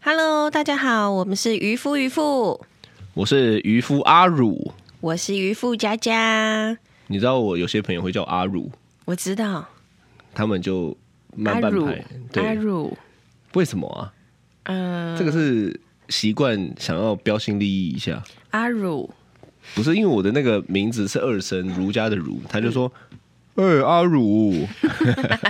Hello，大家好，我们是渔夫渔妇，我是渔夫阿乳，我是渔夫佳佳。你知道我有些朋友会叫阿乳，我知道。他们就慢半拍，对，阿乳，为什么啊？嗯、这个是习惯想要标新立异一下，阿乳，不是因为我的那个名字是二声儒家的儒，他就说，哎、欸，阿儒，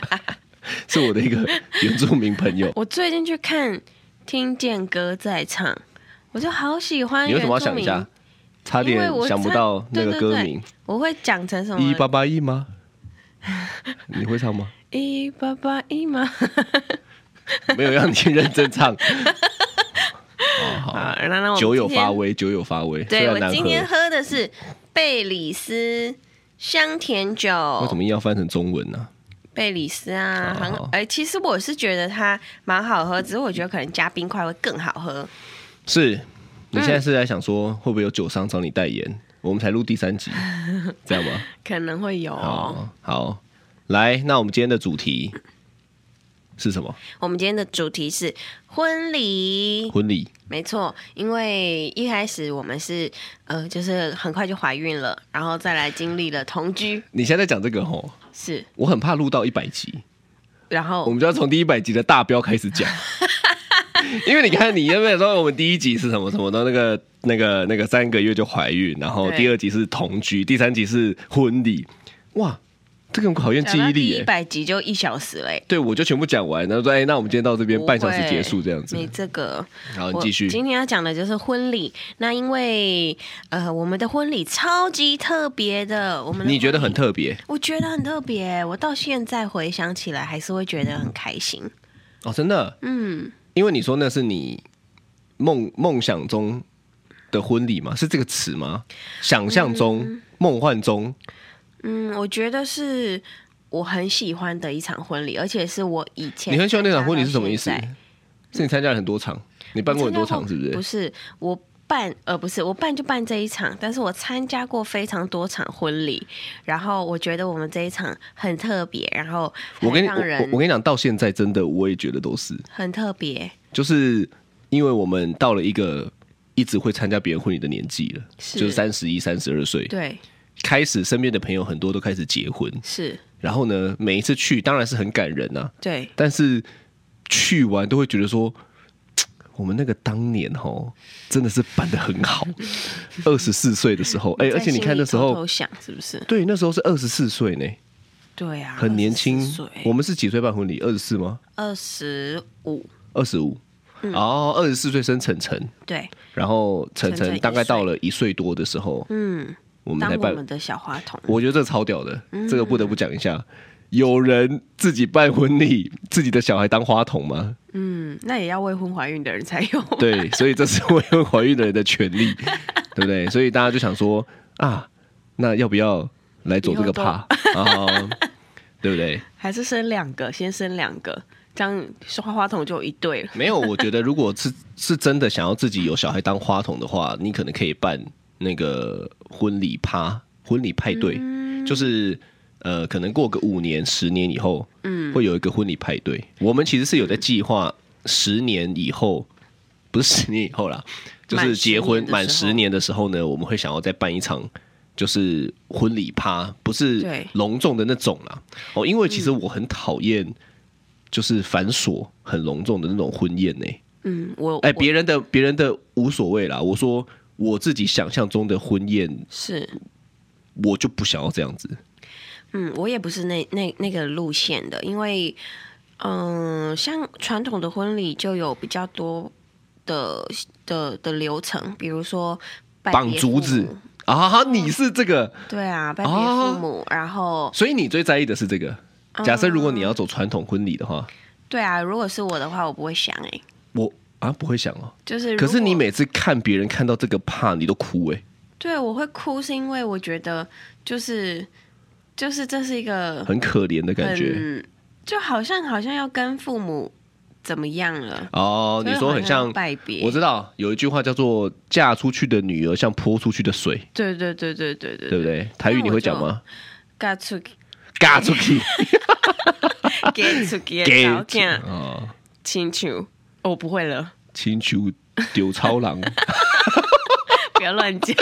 是我的一个原住民朋友。我最近去看《听见歌在唱》，我就好喜欢。你为什么要想一下？差点想不到那个歌名。我会讲成什么？一八八一吗？你会唱吗？一八八一吗？没有让你认真唱。那那我酒有发威，酒有发威。对，我今天喝的是贝里斯香甜酒。为什么要翻成中文呢、啊？贝里斯啊，哎，其实我是觉得它蛮好喝，只是我觉得可能加冰块会更好喝。是，你现在是在想说会不会有酒商找你代言？我们才录第三集，这样吗？可能会有、哦好。好，来，那我们今天的主题是什么？我们今天的主题是婚礼。婚礼，没错，因为一开始我们是呃，就是很快就怀孕了，然后再来经历了同居。你现在讲这个吼，是我很怕录到一百集，然后我们就要从第一百集的大标开始讲。因为你看，你有没有说我们第一集是什么什么的？那个、那个、那个三个月就怀孕，然后第二集是同居，第三集是婚礼。哇，这个很考验记忆力耶！一百集就一小时嘞。对，我就全部讲完，然后说，哎，那我们今天到这边半小时结束这样子。你这个，好，你继续。今天要讲的就是婚礼。那因为呃，我们的婚礼超级特别的，我们你觉得很特别？我觉得很特别，我到现在回想起来还是会觉得很开心。哦，真的？嗯。因为你说那是你梦梦想中的婚礼吗？是这个词吗？想象中、嗯、梦幻中？嗯，我觉得是我很喜欢的一场婚礼，而且是我以前你很喜欢那场婚礼是什么意思？是你参加了很多场，你办过很多场，是不是？不是，我办呃不是我办就办这一场，但是我参加过非常多场婚礼，然后我觉得我们这一场很特别，然后我跟你我我跟你讲，到现在真的我也觉得都是很特别，就是因为我们到了一个一直会参加别人婚礼的年纪了，是就是三十一、三十二岁，对，开始身边的朋友很多都开始结婚，是，然后呢，每一次去当然是很感人啊，对，但是去完都会觉得说。我们那个当年哦，真的是办的很好。二十四岁的时候，哎、欸，而且你看那时候，偷偷想是不是？对，那时候是二十四岁呢。对啊，很年轻。我们是几岁办婚礼？二十四吗？二十五。二十五。哦，二十四岁生晨晨。对。然后晨晨大概到了一岁多的时候，嗯，我们才办我们的小花童。我觉得这超屌的，这个不得不讲一下。有人自己办婚礼，自己的小孩当花童吗？嗯，那也要未婚怀孕的人才有。对，所以这是未婚怀孕的人的权利，对不对？所以大家就想说啊，那要不要来走这个趴啊？对不对？还是生两个，先生两个，这样花花童就有一对了。没有，我觉得如果是是真的想要自己有小孩当花童的话，你可能可以办那个婚礼趴、婚礼派对，嗯、就是。呃，可能过个五年、十年以后，嗯，会有一个婚礼派对。我们其实是有在计划十年以后，不是十年以后啦，就是结婚满十年的时候呢，我们会想要再办一场，就是婚礼趴，不是隆重的那种啦。哦，因为其实我很讨厌，就是繁琐、很隆重的那种婚宴呢。嗯，我哎，别人的别人的无所谓啦。我说我自己想象中的婚宴是，我就不想要这样子。嗯，我也不是那那那个路线的，因为，嗯、呃，像传统的婚礼就有比较多的的的流程，比如说绑竹子。啊，你是这个？对啊，拜别父母，啊、然后，所以你最在意的是这个？假设如果你要走传统婚礼的话，对啊，如果是我的话，我不会想哎、欸，我啊不会想哦，就是，可是你每次看别人看到这个怕你都哭哎，对，我会哭是因为我觉得就是。就是这是一个很可怜的感觉，就好像好像要跟父母怎么样了。哦，你说很像拜别，我知道有一句话叫做“嫁出去的女儿像泼出去的水”，对对对对对对，对不对？台语你会讲吗？嫁出去，嫁出去，嫁出去，给嫁哦，亲像，我不会了，亲像丢超郎，不要乱讲，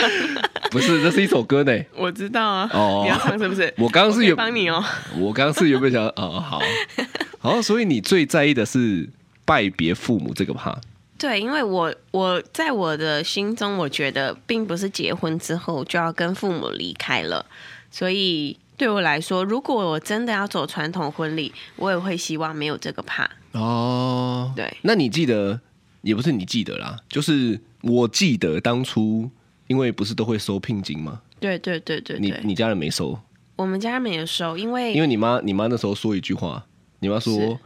不是，这是一首歌呢，我知道啊，哦，你要唱是不是？我刚刚是有帮你哦，我刚刚是有没有想哦，好，好，所以你最在意的是拜别父母这个趴？对，因为我我在我的心中，我觉得并不是结婚之后就要跟父母离开了，所以对我来说，如果我真的要走传统婚礼，我也会希望没有这个怕。哦，对，那你记得也不是你记得啦，就是我记得当初，因为不是都会收聘金吗？对对对对对，你你家人没收？我们家人没有收，因为因为你妈你妈那时候说一句话，你妈说。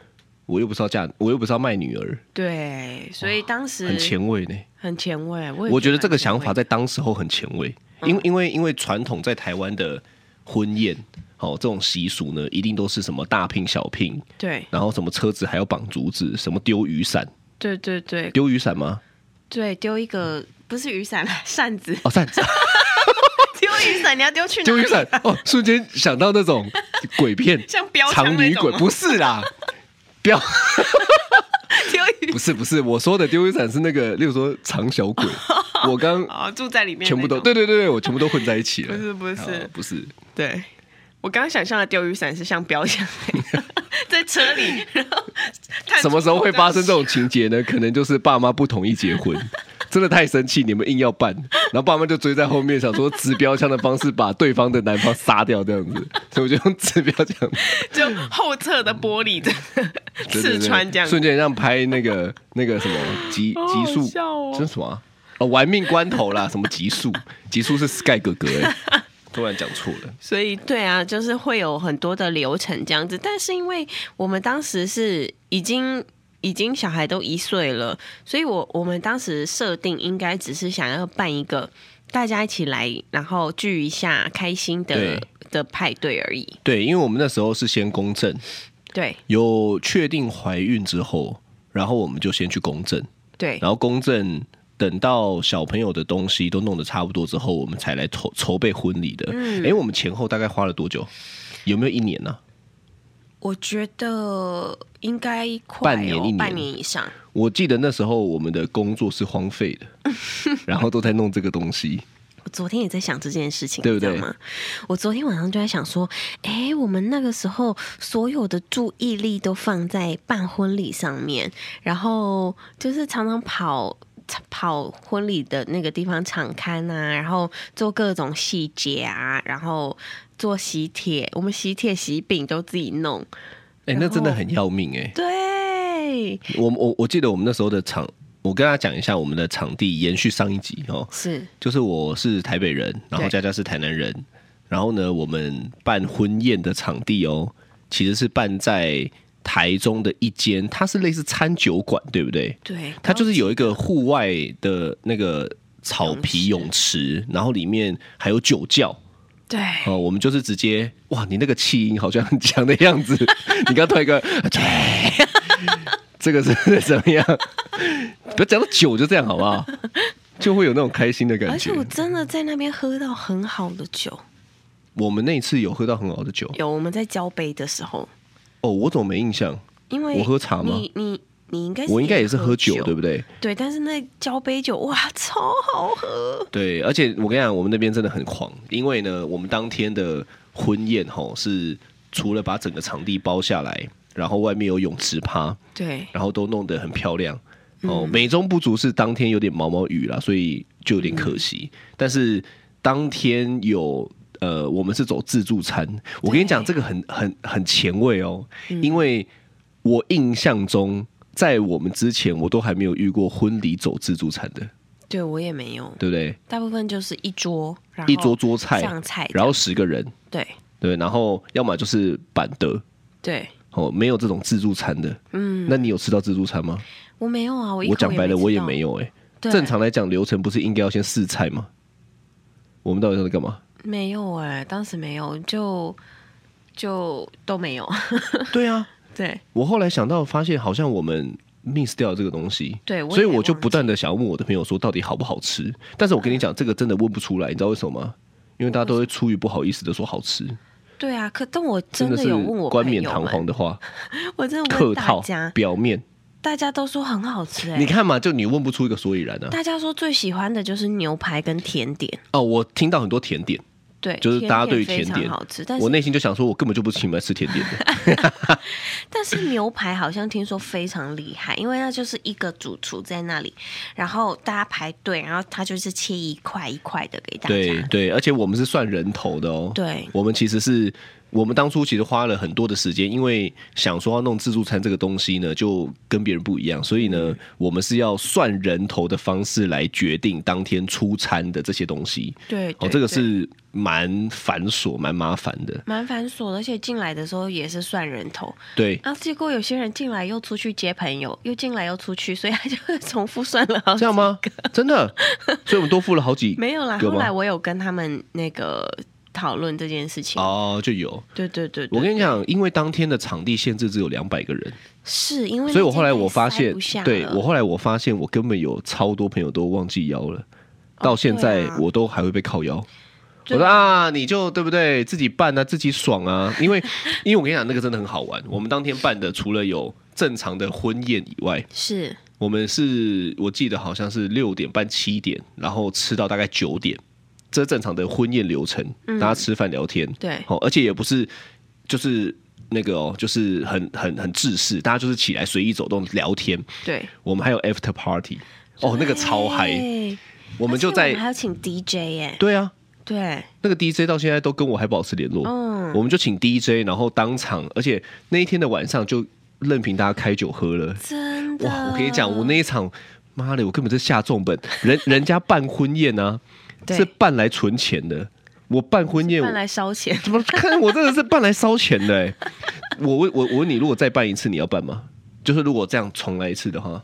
我又不是要嫁，我又不是要卖女儿。对，所以当时很前卫呢，很前卫。我我觉得这个想法在当时候很前卫，因为因为因为传统在台湾的婚宴，哦，这种习俗呢，一定都是什么大聘小聘，对，然后什么车子还要绑竹子，什么丢雨伞，对对对，丢雨伞吗？对，丢一个不是雨伞，扇子哦，扇子，丢雨伞，你要丢去哪？丢雨伞哦，瞬间想到那种鬼片，像标长女鬼，不是啦。不 不是不是，我说的丢雨伞是那个，例如说藏小鬼。我刚啊住在里面，全部都对对对对，我全部都混在一起了。不是不是不是，对我刚刚想象的丢雨伞是像标枪 在车里，然后什么时候会发生这种情节呢？可能就是爸妈不同意结婚。真的太生气，你们硬要办，然后爸妈就追在后面，想说指标枪的方式把对方的男方杀掉，这样子，所以我就用掷标枪，就后侧的玻璃的 刺穿这样，瞬间让拍那个那个什么极极速，这是什么啊？哦，玩命关头啦，什么极速？极速是 Sky 哥哥哎，突然讲错了。所以对啊，就是会有很多的流程这样子，但是因为我们当时是已经。已经小孩都一岁了，所以我我们当时设定应该只是想要办一个大家一起来，然后聚一下开心的的派对而已。对，因为我们那时候是先公证，对，有确定怀孕之后，然后我们就先去公证，对，然后公证等到小朋友的东西都弄得差不多之后，我们才来筹筹备婚礼的。嗯，哎，我们前后大概花了多久？有没有一年呢、啊？我觉得应该快、哦、半年一年，半年以上。我记得那时候我们的工作是荒废的，然后都在弄这个东西。我昨天也在想这件事情，对不对？你知道吗？我昨天晚上就在想说，哎，我们那个时候所有的注意力都放在办婚礼上面，然后就是常常跑跑婚礼的那个地方场刊啊，然后做各种细节啊，然后。做喜帖，我们喜帖喜饼都自己弄，哎、欸，那真的很要命哎、欸。对，我我我记得我们那时候的场，我跟大家讲一下我们的场地，延续上一集哦，是，就是我是台北人，然后佳佳是台南人，然后呢，我们办婚宴的场地哦，其实是办在台中的一间，它是类似餐酒馆，对不对？对，它就是有一个户外的那个草皮泳池，然后里面还有酒窖。对哦，我们就是直接哇，你那个气音好像很强的样子。你刚突然一个，对，这个是 怎么样？不要讲到酒就这样好不好？就会有那种开心的感觉。而且我真的在那边喝到很好的酒。我们那一次有喝到很好的酒，有我们在交杯的时候。哦，我怎么没印象？因为我喝茶吗？你你。你应该我应该也是喝酒，对不对？对，但是那交杯酒哇，超好喝。对，而且我跟你讲，我们那边真的很狂，因为呢，我们当天的婚宴吼是除了把整个场地包下来，然后外面有泳池趴，对，然后都弄得很漂亮。哦，美中不足是当天有点毛毛雨啦，所以就有点可惜。嗯、但是当天有呃，我们是走自助餐。我跟你讲，这个很很很前卫哦，嗯、因为我印象中。在我们之前，我都还没有遇过婚礼走自助餐的。对，我也没有，对不对？大部分就是一桌，然后一桌桌菜上菜，然后十个人。对对，然后要么就是板德。对哦，没有这种自助餐的。嗯，那你有吃到自助餐吗？我没有啊，我我讲白了，我也没有哎。正常来讲，流程不是应该要先试菜吗？我们到底在干嘛？没有哎，当时没有，就就都没有。对啊。对，我后来想到，发现好像我们 miss 掉这个东西。对，所以我就不断的想要问我的朋友说，到底好不好吃？但是我跟你讲，这个真的问不出来，你知道为什么吗？因为大家都会出于不好意思的说好吃。对啊，可但我真的是有问我冠冕堂皇的话，我真的问大客套家，表面。大家都说很好吃哎、你看嘛，就你问不出一个所以然啊。大家说最喜欢的就是牛排跟甜点，哦，我听到很多甜点，对，就是大家对于甜甜点好吃，但是我内心就想说，我根本就不是请来吃甜点的。但是牛排好像听说非常厉害，因为那就是一个主厨在那里，然后大家排队，然后他就是切一块一块的给大家。对对，而且我们是算人头的哦。对我们其实是。我们当初其实花了很多的时间，因为想说要弄自助餐这个东西呢，就跟别人不一样，所以呢，我们是要算人头的方式来决定当天出餐的这些东西。对，对哦，这个是蛮繁琐、蛮麻烦的。蛮繁琐，而且进来的时候也是算人头。对，然后结果有些人进来又出去接朋友，又进来又出去，所以他就会重复算了好几个。这样吗？真的？所以我们多付了好几 没有啦，后来我有跟他们那个。讨论这件事情哦，就有。对对对，对，我跟你讲，因为当天的场地限制只有两百个人，是因为，所以我后来我发现，对我后来我发现，我根本有超多朋友都忘记邀了，到现在我都还会被靠邀。我说啊，你就对不对？自己办啊，自己爽啊。因为，因为我跟你讲，那个真的很好玩。我们当天办的，除了有正常的婚宴以外，是我们是我记得好像是六点半七点，然后吃到大概九点。这是正常的婚宴流程，嗯、大家吃饭聊天，对，好，而且也不是就是那个哦，就是很很很制式，大家就是起来随意走动聊天，对，我们还有 after party，哦，那个超嗨，我们就在还要请 DJ 耶，对啊，对，那个 DJ 到现在都跟我还保持联络，嗯，我们就请 DJ，然后当场，而且那一天的晚上就任凭大家开酒喝了，真的，哇，我跟你讲，我那一场，妈的，我根本就下重本，人人家办婚宴啊。是办来存钱的，我办婚宴，办来烧钱。怎么 看我真的是办来烧钱的、欸？我问我我问你，如果再办一次，你要办吗？就是如果这样重来一次的话，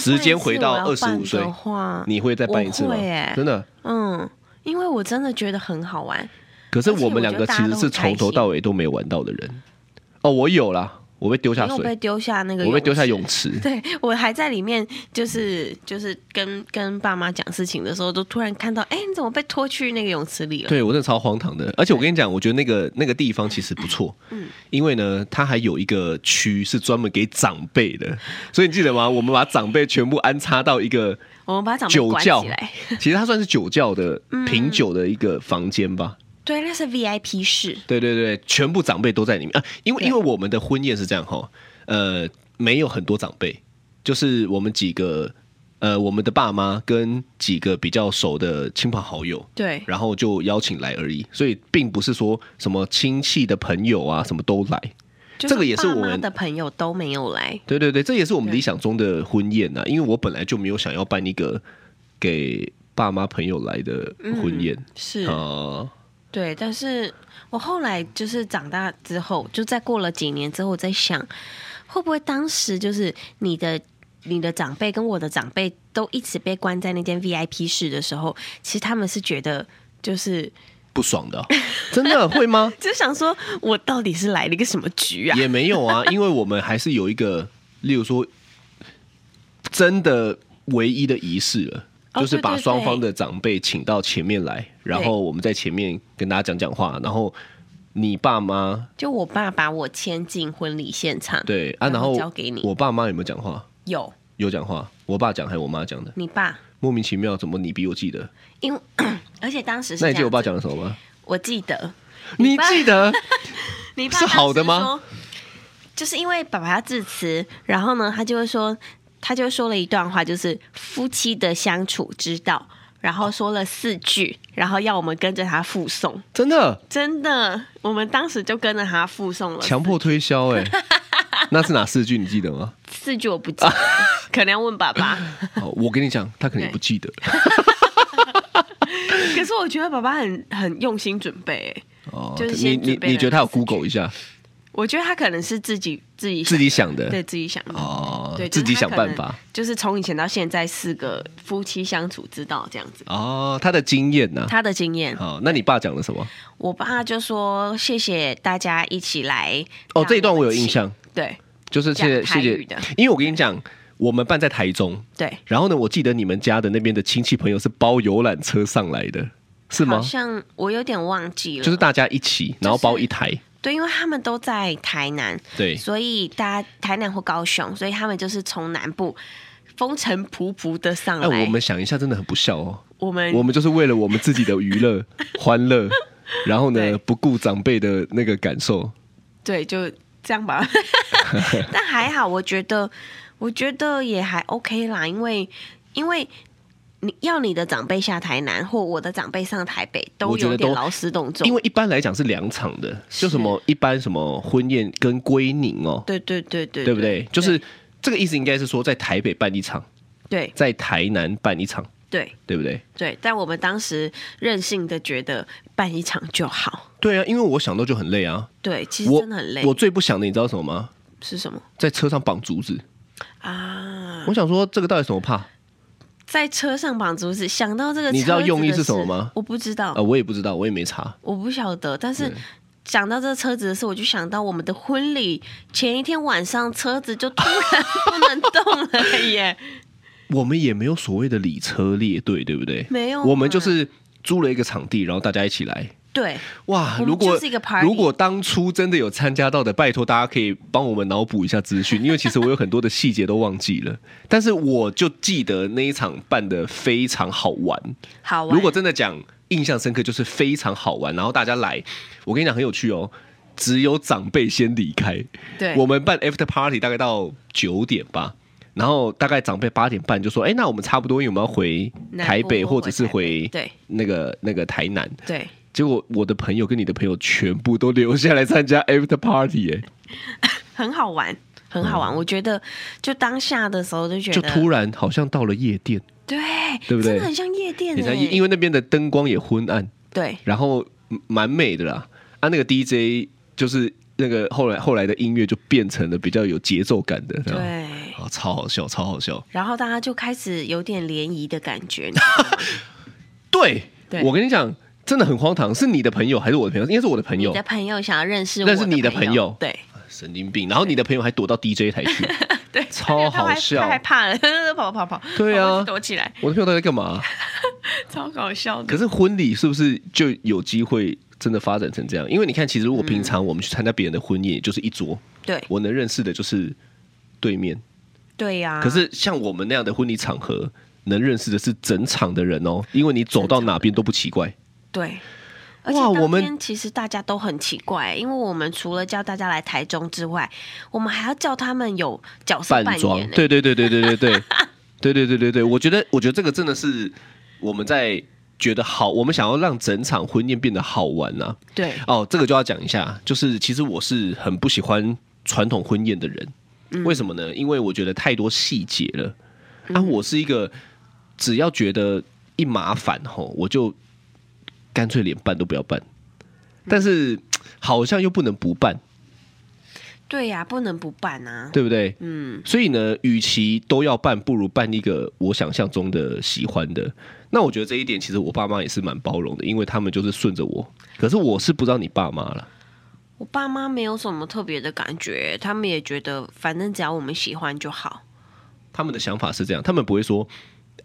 时间回到二十五岁的话，你会再办一次吗？欸、真的，嗯，因为我真的觉得很好玩。可是我们两个其实是从头到尾都没玩到的人。哦，我有啦。我被丢下水，我被丢下那个，我被丢下泳池。对，我还在里面，就是就是跟跟爸妈讲事情的时候，都突然看到，哎，你怎么被拖去那个泳池里了？对我真的超荒唐的。而且我跟你讲，我觉得那个那个地方其实不错，嗯，因为呢，它还有一个区是专门给长辈的，所以你记得吗？我们把长辈全部安插到一个，我们把长辈酒窖起来，其实它算是酒窖的品酒的一个房间吧。对，那是 VIP 室。对对对，全部长辈都在里面啊！因为因为我们的婚宴是这样哈，呃，没有很多长辈，就是我们几个呃，我们的爸妈跟几个比较熟的亲朋好友，对，然后就邀请来而已，所以并不是说什么亲戚的朋友啊什么都来，这个也是我们的朋友都没有来。对对对，这也是我们理想中的婚宴呐，因为我本来就没有想要办一个给爸妈朋友来的婚宴，嗯、是啊。对，但是我后来就是长大之后，就再过了几年之后，我在想，会不会当时就是你的你的长辈跟我的长辈都一直被关在那间 VIP 室的时候，其实他们是觉得就是不爽的，真的会吗？就想说我到底是来了一个什么局啊？也没有啊，因为我们还是有一个，例如说真的唯一的仪式了。就是把双方的长辈请到前面来，然后我们在前面跟大家讲讲话，然后你爸妈就我爸把我牵进婚礼现场，对啊，然后交给你。我爸妈有没有讲话？有有讲话，我爸讲还是我妈讲的？你爸莫名其妙，怎么你比我记得？因为 而且当时是那你记得我爸讲了什么吗？我记得，你记得？你爸是好的吗？就是因为爸爸要致辞，然后呢，他就会说。他就说了一段话，就是夫妻的相处之道，然后说了四句，然后要我们跟着他复诵。真的，真的，我们当时就跟着他复诵了。强迫推销哎、欸，那是哪四句？你记得吗？四句我不记得，可能要问爸爸。我跟你讲，他可能也不记得。可是我觉得爸爸很很用心准备、欸，哦，就是你你你觉得他有 Google 一下？我觉得他可能是自己自己自己想的，对自己想的哦，对，自己想办法，就是从以前到现在四个夫妻相处之道这样子。哦，他的经验呢？他的经验。好，那你爸讲了什么？我爸就说谢谢大家一起来。哦，这一段我有印象。对，就是谢谢谢谢，因为我跟你讲，我们办在台中，对，然后呢，我记得你们家的那边的亲戚朋友是包游览车上来的，是吗好？像我有点忘记了，就是大家一起，然后包一台，对，因为他们都在台南，对，所以大家台南或高雄，所以他们就是从南部风尘仆仆的上来。哎，我们想一下，真的很不孝哦。我们我们就是为了我们自己的娱乐、欢乐，然后呢，不顾长辈的那个感受。对，就这样吧。但还好，我觉得，我觉得也还 OK 啦，因为因为你要你的长辈下台南，或我的长辈上台北，都有点劳师动众。因为一般来讲是两场的，就什么一般什么婚宴跟归宁哦，对对对对，对不对？就是这个意思，应该是说在台北办一场，对在台南办一场，对对不对？对，但我们当时任性的觉得办一场就好。对啊，因为我想到就很累啊。对，其实真的很累。我最不想的，你知道什么吗？是什么在车上绑竹子。啊？我想说，这个到底什么怕？在车上绑竹子，想到这个，你知道用意是什么吗？我不知道，呃，我也不知道，我也没查。我不晓得。但是对讲到这个车子的事，我就想到我们的婚礼前一天晚上，车子就突然不能动了耶。我们也没有所谓的礼车列队，对不对？没有啊我们就是租了一个场地，然后大家一起来。对，哇，如果如果当初真的有参加到的，拜托大家可以帮我们脑补一下资讯，因为其实我有很多的细节都忘记了，但是我就记得那一场办的非常好玩。好玩。如果真的讲印象深刻，就是非常好玩，然后大家来，我跟你讲很有趣哦。只有长辈先离开，对我们办 after party 大概到九点吧，然后大概长辈八点半就说：“哎，那我们差不多，因为我们要回台北或或者是回对那个那个台南。”对，结果我的朋友跟你的朋友全部都留下来参加 after party，哎，很好玩，很好玩。我觉得就当下的时候就觉得，就突然好像到了夜店，对，对不对真的很像夜店。因为那边的灯光也昏暗，对然后蛮美的啦。啊，那个 DJ 就是那个后来后来的音乐就变成了比较有节奏感的，对，啊，超好笑，超好笑。然后大家就开始有点联谊的感觉。对，对我跟你讲，真的很荒唐，是你的朋友还是我的朋友？应该是我的朋友你的，朋友想要认识我认识你的朋朋友对神经病。然后你的朋友还躲到 DJ 台去，对，超好笑他害怕了，跑跑跑，对啊躲起来，我的朋友到底在干嘛？超搞笑的。可是婚礼是不是就有机会真的发展成这样？因为你看，其实如果平常我们去参加别人的婚宴，就是一桌，对我能认识的就是对面。对呀，可是像我们那样的婚礼场合，能认识的是整场的人哦，因为你走到哪边都不奇怪。对。而且我们其实大家都很奇怪因为我们除了叫大家来台中之外我们还要叫他们有角色扮演对对对对对对对 对对对我觉得我觉得这个真的是我们在觉得好我们想要让整场婚宴变得好玩呐对。哦这个就要讲一下就是其实我是很不喜欢传统婚宴的人为什么呢？因为我觉得太多细节了那我是一个只要觉得一麻烦吼我就干脆连办都不要办。但是好像又不能不办，对呀、不能不办啊。对不对？嗯，所以呢，与其都要办，不如办一个我想象中的喜欢的。那我觉得这一点其实我爸妈也是蛮包容的，因为他们就是顺着我。可是我是不知道你爸妈了。我爸妈没有什么特别的感觉，他们也觉得反正只要我们喜欢就好。他们的想法是这样，他们不会说，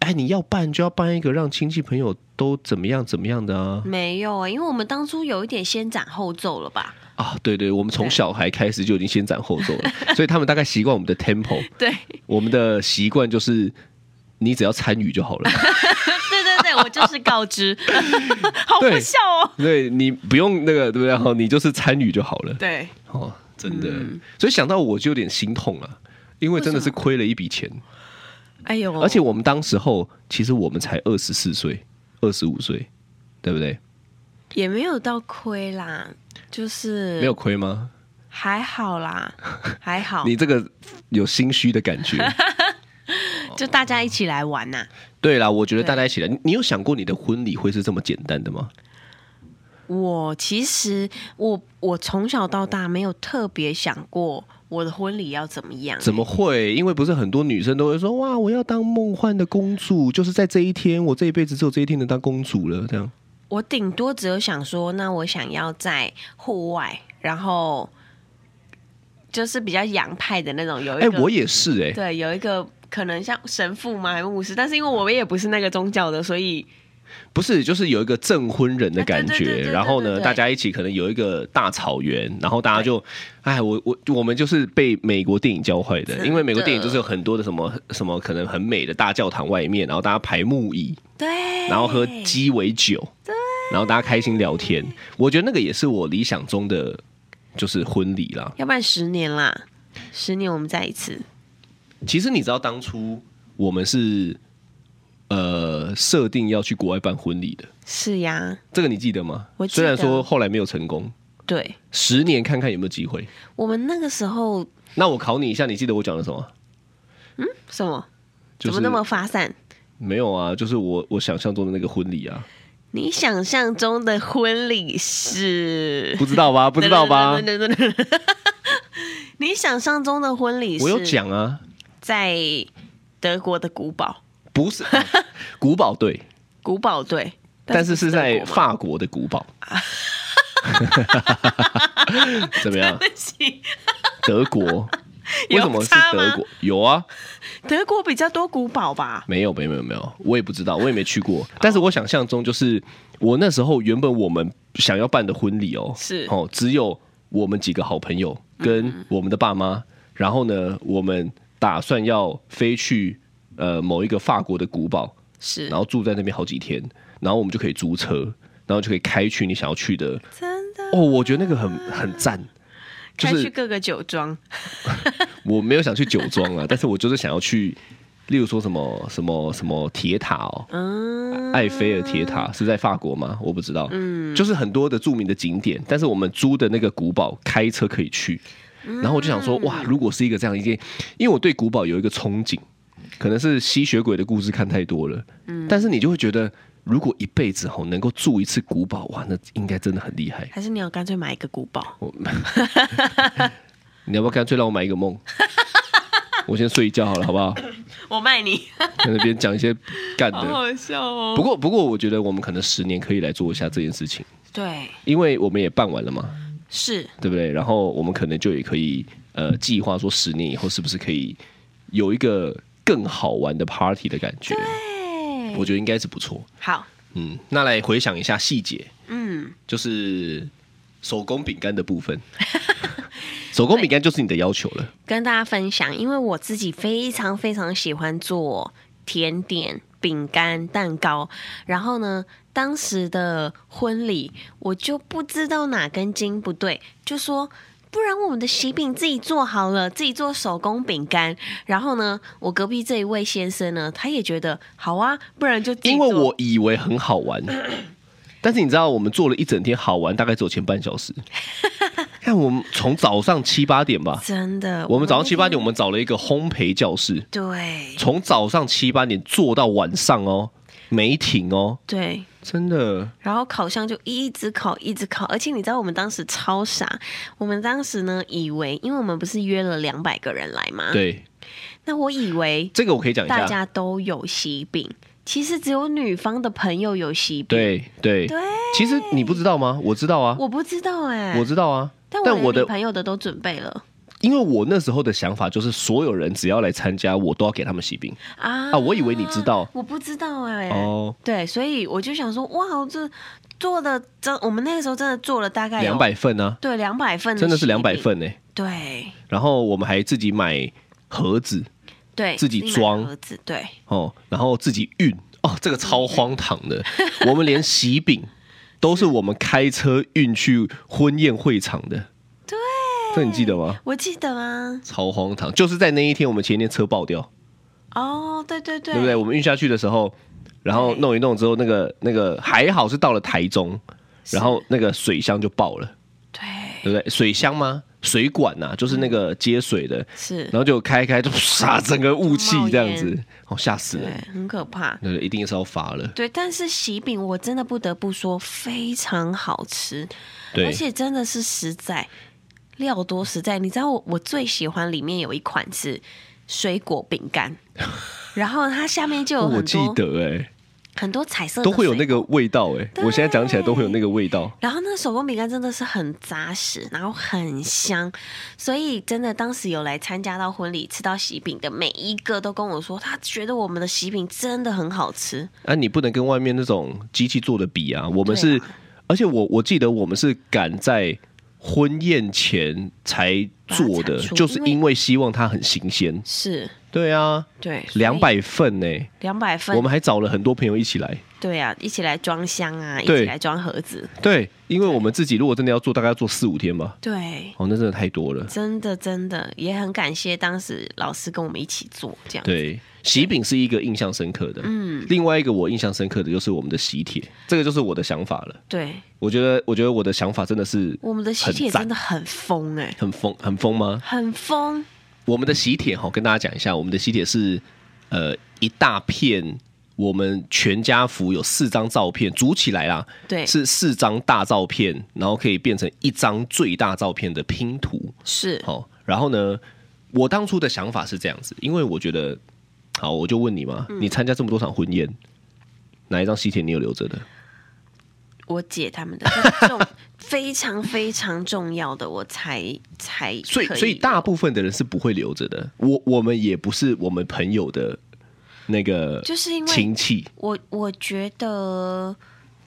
哎，你要办就要办一个让亲戚朋友都怎么样怎么样的啊没有啊、因为我们当初有一点先斩后奏了吧？啊！对对，我们从小孩开始就已经先斩后奏了，所以他们大概习惯我们的 tempo，对，我们的习惯就是你只要参与就好了。对对对，我就是告知，好不笑哦。对你不用那个，对不对？好，你就是参与就好了。对，哦，真的，嗯所以想到我就有点心痛啊，因为真的是亏了一笔钱，哎呦，而且我们当时候其实我们才二十四岁、二十五岁，对不对？也没有到亏啦，就是没有亏吗？还好啦，还好，你这个有心虚的感觉。就大家一起来玩呐、对啦，我觉得大家一起来，你你有想过你的婚礼会是这么简单的吗？我其实我我从小到大没有特别想过我的婚礼要怎么样、怎么会？因为不是很多女生都会说哇，我要当梦幻的公主，就是在这一天，我这一辈子只有这一天能当公主了，这样。我顶多只有想说，那我想要在户外，然后就是比较洋派的那种，有一哎、个我也是哎、对，有一个可能像神父嘛，还是牧师，但是因为我们也不是那个宗教的，所以不是，就是有一个证婚人的感觉，然后呢，大家一起可能有一个大草原，然后大家就，哎，我我我们就是被美国电影教坏的，的因为美国电影就是有很多的什么什么可能很美的大教堂外面，然后大家排木椅，对，然后喝鸡尾酒，对，然后大家开心聊天，我觉得那个也是我理想中的就是婚礼啦。要不然十年啦，十年我们再一次，其实你知道当初我们是呃设定要去国外办婚礼的，是呀，这个你记得吗？我虽然说后来没有成功。对十年看看有没有机会。我们那个时候那我考你一下，你记得我讲了什么？嗯什么，就是怎么那么发散？没有啊，就是我我想象中的那个婚礼啊，你想象中的婚礼是不知道吧？不知道吧？你想象中的婚礼是我有讲啊，在德国的古堡，不是 古堡队，古堡队，但是是在法国的古堡。怎么样？德国 为什么是德国？有啊，德国比较多古堡吧？没有，没有，没有，没有，我也不知道，我也没去过。但是我想象中就是我那时候原本我们想要办的婚礼哦，是哦，只有我们几个好朋友跟我们的爸妈，然后呢，我们打算要飞去呃某一个法国的古堡，是，然后住在那边好几天，然后我们就可以租车，然后就可以开去你想要去的。真的哦，我觉得那个很很赞，就是开去各个酒庄，我没有想去酒庄啊，但是我就是想要去，例如说什么什么什么铁塔哦，嗯，埃菲尔铁塔是在法国吗？我不知道，嗯，就是很多的著名的景点，但是我们租的那个古堡开车可以去，然后我就想说，哇，如果是一个这样一件，因为我对古堡有一个憧憬，可能是吸血鬼的故事看太多了，嗯，但是你就会觉得，如果一辈子吼能够住一次古堡，哇，那应该真的很厉害。还是你要干脆买一个古堡？你要不要干脆让我买一个梦？我先睡一觉好了，好不好？我卖你，在那边讲一些干的。好好笑哦。不过，不过，我觉得我们可能十年可以来做一下这件事情，对，因为我们也办完了嘛，是对不对？然后我们可能就也可以呃计划说，十年以后是不是可以有一个更好玩的 party 的感觉？对，我觉得应该是不错。好，嗯，那来回想一下细节，嗯，就是手工饼干的部分。手工饼干就是你的要求了。跟大家分享，因为我自己非常非常喜欢做甜点、饼干、蛋糕。然后呢，当时的婚礼我就不知道哪根筋不对，就说不然我们的喜饼自己做好了，自己做手工饼干。然后呢，我隔壁这一位先生呢，他也觉得好啊，不然就因做。为我以为很好玩，但是你知道，我们做了一整天，好玩大概只有前半小时。看我们从早上七八点吧，真的，我们早上七八点，我们找了一个烘焙教室，对。从早上七八点做到晚上哦，没停哦，对。真的。然后烤箱就一直烤，一直烤，而且你知道我们当时超傻，我们当时呢以为，因为我们不是约了两百个人来吗？。对，那我以为这个我可以讲一下。大家都有喜饼，其实只有女方的朋友有喜饼。对对对，其实你不知道吗？我知道啊，我不知道哎、我知道啊。但我女但我的，朋友的都准备了因为我那时候的想法就是，所有人只要来参加，我都要给他们喜饼啊啊。我以为你知道我不知道哎、哦，对，所以我就想说，哇，这做的真，我们那个时候真的做了大概有两百份呢，对，两百份，真的是两百。份呢。对然后我们还自己买盒子对，自己买装盒子，对。哦，然后自己运哦，这个超荒唐的。我们连喜饼都是我们开车运去婚宴会场的。对，这你记得吗？我记得啊，超荒唐，就是在那一天，我们前一天车爆掉，哦，对对对，对不对？我们运下去的时候，然后弄一弄之后，那个那个还好是到了台中，然后那个水箱就爆了，对，对不对？水箱吗？水管呐、啊，就是那个接水的，是，然后就开开就唰，整个雾气这样子，哦，吓死对人。，很可怕。对对，一定是要发了。对，但是喜饼我真的不得不说非常好吃，对而，且真的是实在，料多实在。你知道我我最喜欢里面有一款是水果饼干，然后它下面就有哦我很多，记得哎、很多彩色的都会有那个味道哎、对我现在讲起来都会有那个味道。然后那个手工饼干真的是很扎实，然后很香，所以真的当时有来参加到婚礼吃到喜饼的每一个都跟我说，他觉得我们的喜饼真的很好吃。啊，你不能跟外面那种机器做的比啊！我们是，啊而且我我记得我们是赶在婚宴前才做的就是因为希望它很新鲜。是，对啊，对，两百份呢、两百份，我们还找了很多朋友一起来。对啊，一起来装箱啊，一起来装盒子，对，因为我们自己如果真的要做，大概要做四五天吧。对。哦，那真的太多了。真的，真的也很感谢当时老师跟我们一起做这样。，对，喜饼是一个印象深刻的。嗯，另外一个我印象深刻的就是我们的喜帖，这个就是我的想法了。对，我觉得，我觉得我的想法真的是我们的喜帖真的很疯哎、很疯，很疯吗？很疯。我们的喜帖哈，跟大家讲一下，我们的喜帖是呃一大片，我们全家福有四张照片组起来啦，对，是四张大照片，然后可以变成一张最大照片的拼图。是，哦，然后呢，我当初的想法是这样子，因为我觉得，好，我就问你嘛，嗯你参加这么多场婚宴，哪一张喜帖你有留着的？我姐他们的很重 非常非常重要的，我才才可所以所以大部分的人是不会留着的。我我们也不是我们朋友的那个，就是因为亲戚。我我觉得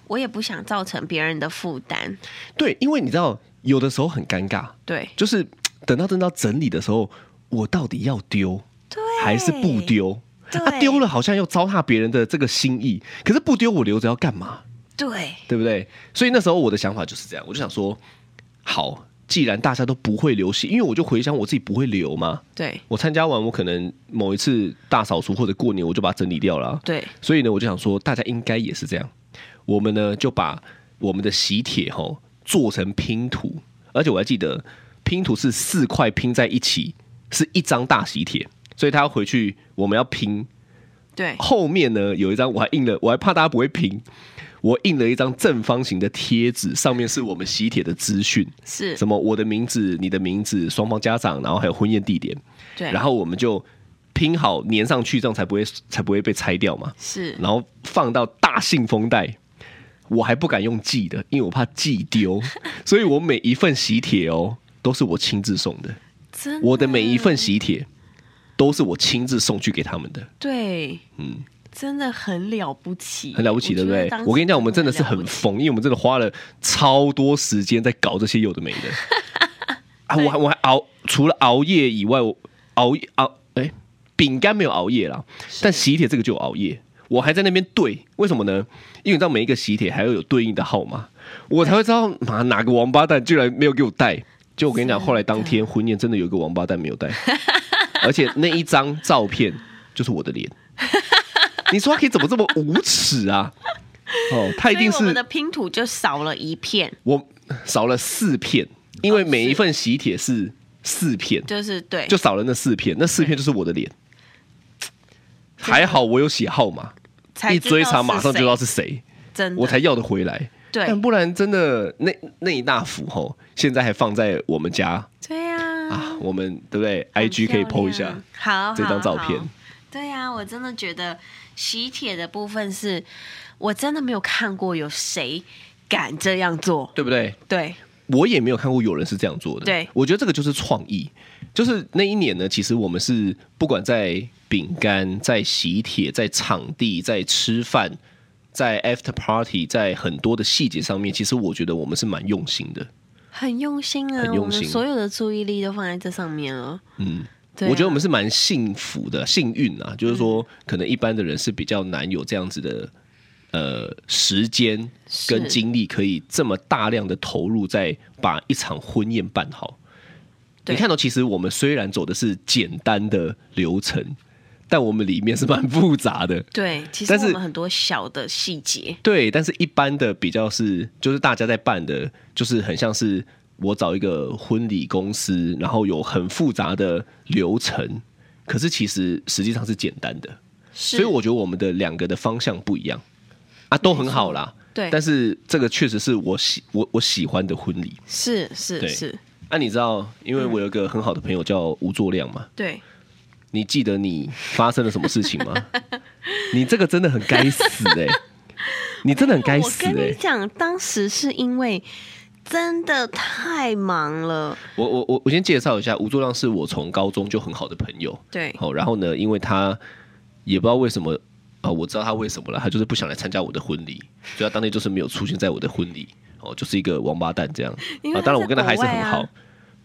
我也不想造成别人的负担，对，因为你知道，有的时候很尴尬，对就是等到等到整理的时候，我到底要丢对，还是不丢？对啊，丢了好像又糟蹋别人的这个心意，可是不丢我留着要干嘛？对对不对？所以那时候我的想法就是这样，我就想说，好，既然大家都不会留喜，因为我就回想我自己不会留嘛。对我参加完，我可能某一次大扫除或者过年，我就把它整理掉了啊、对所以呢，我就想说，大家应该也是这样。我们呢就把我们的喜帖吼做成拼图，而且我还记得拼图是四块拼在一起，是一张大喜帖，所以他要回去我们要拼。对。后面呢有一张我还印了，我还怕大家不会拼，我印了一张正方形的贴纸，上面是我们喜帖的资讯，是，什么我的名字、你的名字、双方家长，然后还有婚宴地点，对，然后我们就拼好粘上去，这样才不会才不会被拆掉嘛。是。然后放到大信封袋，我还不敢用寄的，因为我怕寄丢，所以我每一份喜帖哦都是我亲自送的，真我的每一份喜帖都是我亲自送去给他们的，对，嗯，真的很了不起，很了不起，对不对？我跟你讲，我们真的是很疯，因为我们真的花了超多时间在搞这些有的没的。啊！我还我还熬，除了熬夜以外，我熬夜熬哎，饼干没有熬夜啦，但喜帖这个就有熬夜。我还在那边对，为什么呢？因为你知道每一个喜帖还要有对应的号码，我才会知道妈哪个王八蛋居然没有给我带。就我跟你讲，后来当天婚宴真的有一个王八蛋没有带，而且那一张照片就是我的脸。你说他可以怎么这么无耻啊？哦，他一定是我们的拼图就少了一片，我少了四片，因为每一份喜帖是四片，就是对，就少了那四片，那四片就是我的脸。还好我有写号码，一追查马上就知道是是谁，我才要得回来。对但不然真的那那一大幅吼，现在还放在我们家啊，我们对不对？IG 可以漂 PO 一下，好这张照片对呀、我真的觉得喜帖的部分是我真的没有看过有谁敢这样做，对不对？对我也没有看过有人是这样做的。对我觉得这个就是创意。就是那一年呢，其实我们是不管在饼干、在喜帖、在场地、在吃饭、在 after party、在很多的细节上面，其实我觉得我们是蛮用心的。很用心啊，很用心我们所有的注意力都放在这上面了。嗯，对啊我觉得我们是蛮幸福的、幸运啊。就是说，可能一般的人是比较难有这样子的呃时间跟精力，可以这么大量的投入在把一场婚宴办好。你看到，其实我们虽然走的是简单的流程，但我们里面是蛮复杂的。对，其实我们很多小的细节，对，但是一般的比较是，就是大家在办的，就是很像是我找一个婚礼公司，然后有很复杂的流程，可是其实实际上是简单的。所所以我觉得我们的两个的方向不一样。啊，都很好啦。对，但是这个确实是我喜我我喜欢的婚礼。是是对。是，啊，你知道，因为我有一个很好的朋友叫吴作亮嘛，对，你记得你发生了什么事情吗？你这个真的很该死哎、欸！你真的很该死哎、欸！我跟你讲，当时是因为真的太忙了。我我我我先介绍一下，吴作亮是我从高中就很好的朋友。对，好，然后呢，因为他也不知道为什么啊、哦，我知道他为什么了，他就是不想来参加我的婚礼，所以他当天就是没有出现在我的婚礼。哦，就是一个王八蛋这样啊。当然，我跟他还是很好，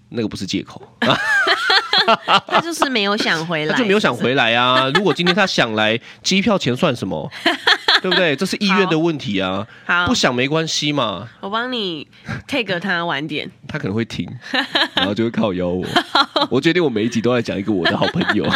那个不是借口。他就是没有想回来，他就没有想回来啊！如果今天他想来，机票钱算什么？对不对？这是意愿的问题啊！好，不想没关系嘛。我帮你 take 他晚点，他可能会停，然后就会靠邀我。我决定我每一集都要讲一个我的好朋友。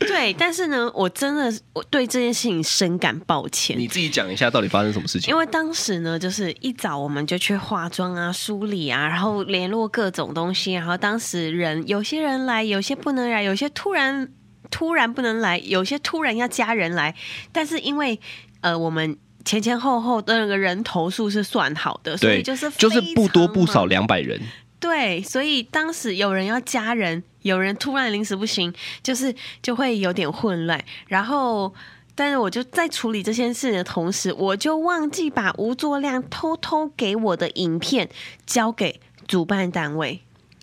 对，但是呢，我真的我对这件事情深感抱歉。你自己讲一下到底发生什么事情？因为当时呢，就是一早我们就去化妆啊、梳理啊，然后联络各种东西。然后当时人有些人来，有些不能来，有些突然突然不能来，有些突然要加人来。但是因为呃，我们前前后后的那个人头数是算好的，所以就是就是不多不少两百人。对，所以当时有人要加人，有人突然临时不行，就是就会有点混乱。然后，但是我就在处理这件事的同时，我就忘记把吴作亮偷偷给我的影片交给主办单位，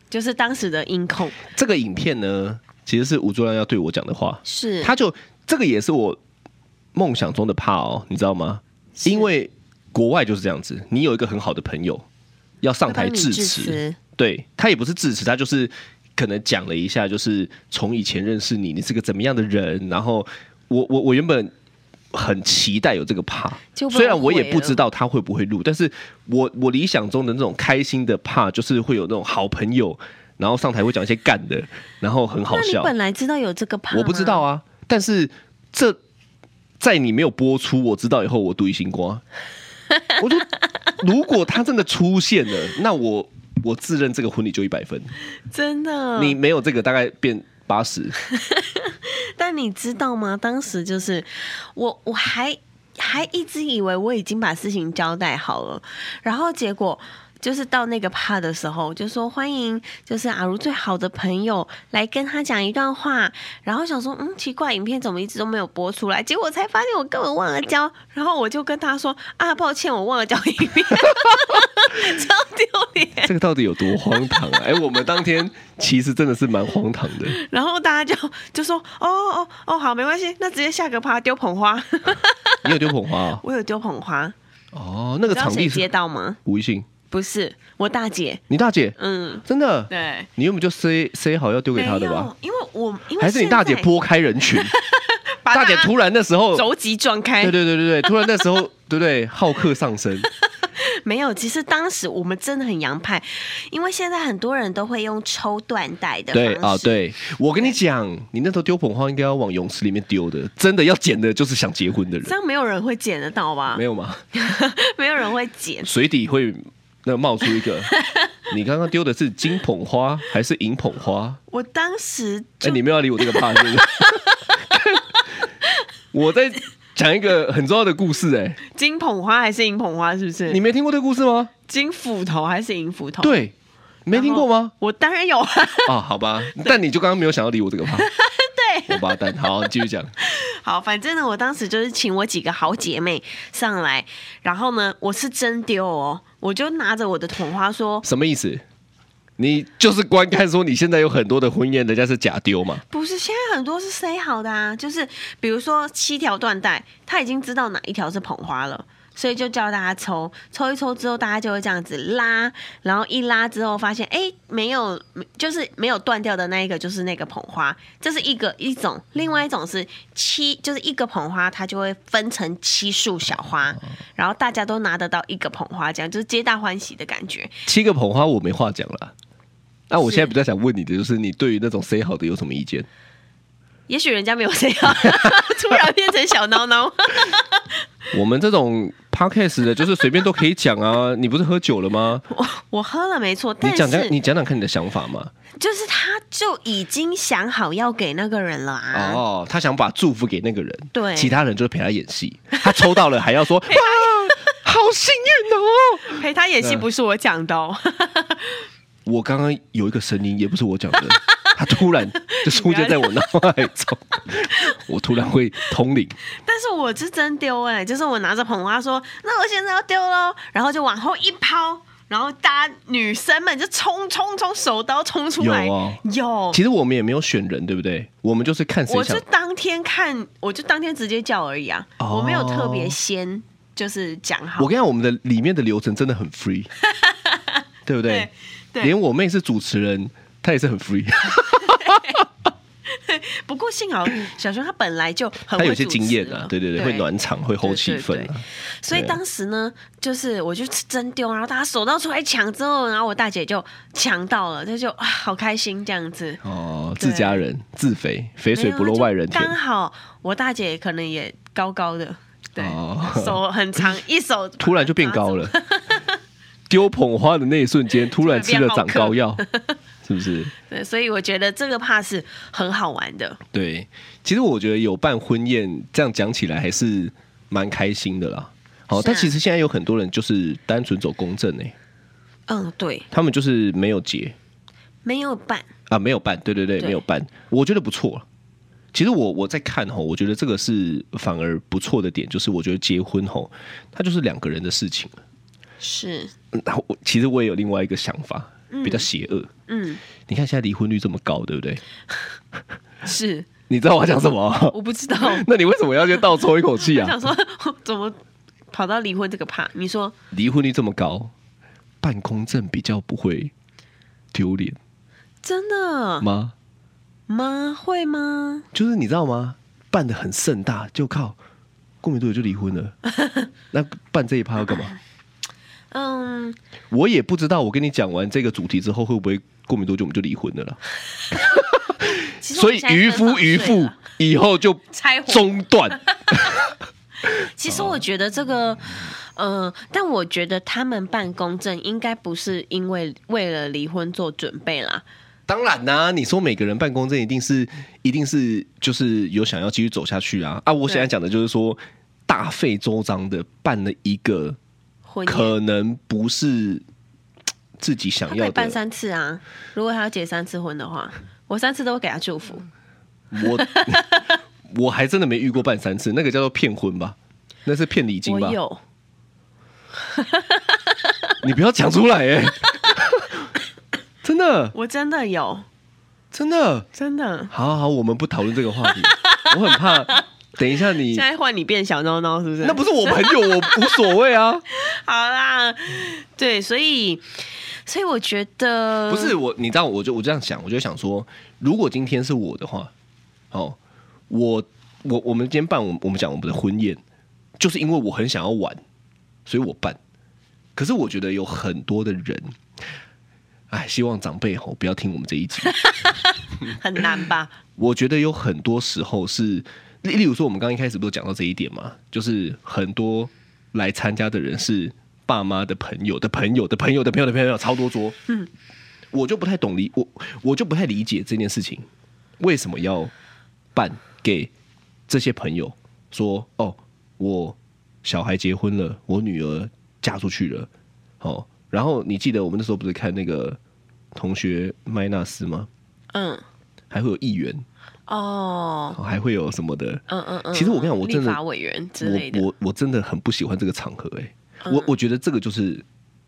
就是当时的音控。这个影片呢，其实是吴作亮要对我讲的话，是他就这个也是我梦想中的怕哦，你知道吗？因为国外就是这样子，你有一个很好的朋友要上台致辞。对，他也不是致辞，他就是可能讲了一下，就是从以前认识你，你是个怎么样的人。然后我我我原本很期待有这个怕，虽然我也不知道他会不会录，但是我我理想中的那种开心的怕，就是会有那种好朋友，然后上台会讲一些干的，然后很好笑。本来知道有这个怕？我不知道啊，但是这在你没有播出，我知道以后，我独一心瓜。我就如果他真的出现了，那我。我自认这个婚礼就一百分，真的。你没有这个，大概变八十。但你知道吗？当时就是我，我还还一直以为我已经把事情交代好了，然后结果。就是到那个趴的时候，就说欢迎，就是阿如最好的朋友来跟他讲一段话，然后想说，嗯，奇怪，影片怎么一直都没有播出来？结果才发现我根本忘了交，然后我就跟他说啊，抱歉，我忘了交影片，超丢脸。这个到底有多荒唐啊？哎，我们当天其实真的是蛮荒唐的。然后大家就就说，哦哦哦，好，没关系，那直接下个趴丢捧花。你有丢捧花啊？我有丢捧花。哦，那个场地接到吗？吴一信。不是我大姐，你大姐，嗯，真的，对，你原本就塞塞好要丢给她的吧？因为我因为还是你大姐拨开人群，大姐突然那时候肘击撞开，对对对对对，突然那时候 对不对？好客上身，没有，其实当时我们真的很洋派，因为现在很多人都会用抽断带的，对啊，对。我跟你讲，你那头丢捧花应该要往泳池里面丢的，真的要捡的就是想结婚的人，这样没有人会捡得到吧？没有吗？没有人会捡，水底会。那冒出一个，你刚刚丢的是金捧花还是银捧花？我当时哎、欸，你没有要理我这个怕是不是？我在讲一个很重要的故事哎、欸，金捧花还是银捧花？是不是？你没听过这个故事吗？金斧头还是银斧头？对，没听过吗？我当然有啊。哦，好吧，但你就刚刚没有想要理我这个怕。对，王八蛋。好，继续讲。好，反正呢，我当时就是请我几个好姐妹上来，然后呢，我是真丢哦。我就拿着我的捧花说：“什么意思？你就是观看说你现在有很多的婚宴，人家是假丢吗？不是，现在很多是塞好的啊，就是比如说七条缎带，他已经知道哪一条是捧花了。”所以就叫大家抽，抽一抽之后，大家就会这样子拉，然后一拉之后发现，哎，没有，就是没有断掉的那一个，就是那个捧花，这是一个一种，另外一种是七，就是一个捧花，它就会分成七束小花，然后大家都拿得到一个捧花，这样就是皆大欢喜的感觉。七个捧花我没话讲了，那我现在比较想问你的就是，你对于那种塞好的有什么意见？也许人家没有这样，突然变成小孬孬。我们这种。Podcast 的就是随便都可以讲啊，你不是喝酒了吗？我我喝了没错，你讲讲你讲讲看你的想法嘛。就是他就已经想好要给那个人了啊。哦，他想把祝福给那个人，对，其他人就是陪他演戏。他抽到了还要说哇，好幸运哦！陪他演戏不是我讲的哦。我刚刚有一个声音，也不是我讲的。他突然就出现在我脑海中，我突然会通灵。但是我是真丢哎，就是我拿着捧花说，那我现在要丢喽，然后就往后一抛，然后大家女生们就冲冲冲，手刀冲出来。有哦，有。其实我们也没有选人，对不对？我们就是看谁。我是当天看，我就当天直接叫而已啊，哦、我没有特别先就是讲好。我跟你讲，我们的里面的流程真的很 free，对不对？对，连我妹是主持人。他也是很 free，不过幸好小熊他本来就很会他有些经验啊，对对对，对。会暖场，会 hold 气氛，啊，所以当时呢，就是我就真丢，然后大家手到出来抢之后，然后我大姐就抢到了，她就啊好开心这样子。哦，自家人自肥，肥水不落外人田，刚好我大姐可能也高高的，对，哦、手很长，一手 突然就变高了，丢捧花的那一瞬间，突然吃了长高药。是不是？对，所以我觉得这个怕是很好玩的。对，其实我觉得有办婚宴，这样讲起来还是蛮开心的啦。好，啊、但其实现在有很多人就是单纯走公证呢。嗯，对，他们就是没有结，没有办啊，没有办，对对对，对没有办。我觉得不错。其实我我在看吼，我觉得这个是反而不错的点，就是我觉得结婚吼，它就是两个人的事情了。是。然后我其实我也有另外一个想法。比较邪恶，嗯，你看现在离婚率这么高，对不对？是，你知道我要讲什么？我不知道。那你为什么要先倒抽一口气啊？我想说，怎么跑到离婚这个趴？你说离婚率这么高，办公证比较不会丢脸，真的吗？吗？会吗？就是你知道吗？办的很盛大，就靠过没多久就离婚了。那办这一趴要干嘛？嗯，我也不知道。我跟你讲完这个主题之后，会不会过没多久我们就离婚了啦？所以渔夫渔妇以后就中断。其实我觉得这个，呃，但我觉得他们办公证应该不是因为为了离婚做准备啦。当然啦、啊，你说每个人办公证一定是一定是就是有想要继续走下去啊啊！我现在讲的就是说大费周章的办了一个。可能不是自己想要的。办三次啊！如果他要结三次婚的话，我三次都会给他祝福。我 我还真的没遇过办三次，那个叫做骗婚吧？那是骗礼金吧？我有。你不要讲出来哎！真的，我真的有，真的真的。好好好，我们不讨论这个话题，我很怕。等一下你，你现在换你变小孬孬是不是？那不是我朋友，我无所谓啊。好啦，对，所以，所以我觉得不是我，你知道，我就我这样想，我就想说，如果今天是我的话，哦，我我我们今天办我们我们讲我们的婚宴，就是因为我很想要玩，所以我办。可是我觉得有很多的人，哎，希望长辈吼不要听我们这一集，很难吧？我觉得有很多时候是。例例如说，我们刚刚一开始不是讲到这一点嘛？就是很多来参加的人是爸妈的朋友的朋友的朋友的朋友的朋友，超多桌。嗯，我就不太懂理我，我就不太理解这件事情，为什么要办给这些朋友说哦，我小孩结婚了，我女儿嫁出去了，哦，然后你记得我们那时候不是看那个同学麦纳斯吗？嗯，还会有议员。哦，还会有什么的？嗯嗯嗯。其实我跟你讲，我真的，立法委员之类的，我我我真的很不喜欢这个场合、欸。哎、嗯，我我觉得这个就是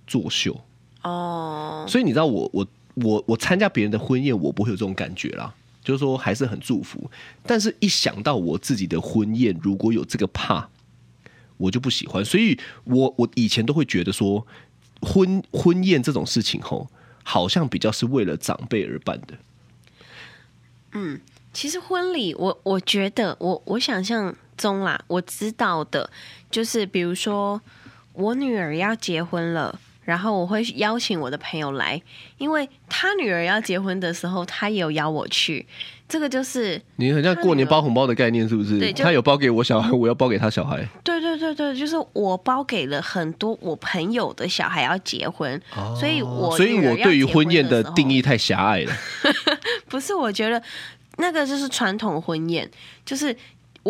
作秀。哦。所以你知道我，我我我我参加别人的婚宴，我不会有这种感觉啦。就是说，还是很祝福。但是一想到我自己的婚宴如果有这个怕，我就不喜欢。所以我我以前都会觉得说，婚婚宴这种事情，吼，好像比较是为了长辈而办的。嗯。其实婚礼，我我觉得，我我想象中啦，我知道的，就是比如说我女儿要结婚了，然后我会邀请我的朋友来，因为他女儿要结婚的时候，他也有邀我去。这个就是你很像过年包红包的概念，是不是？对，他有包给我小孩，我要包给他小孩。对对对对，就是我包给了很多我朋友的小孩要结婚，哦、所以我所以我对于婚宴的定义太狭隘了。不是，我觉得。那个就是传统婚宴，就是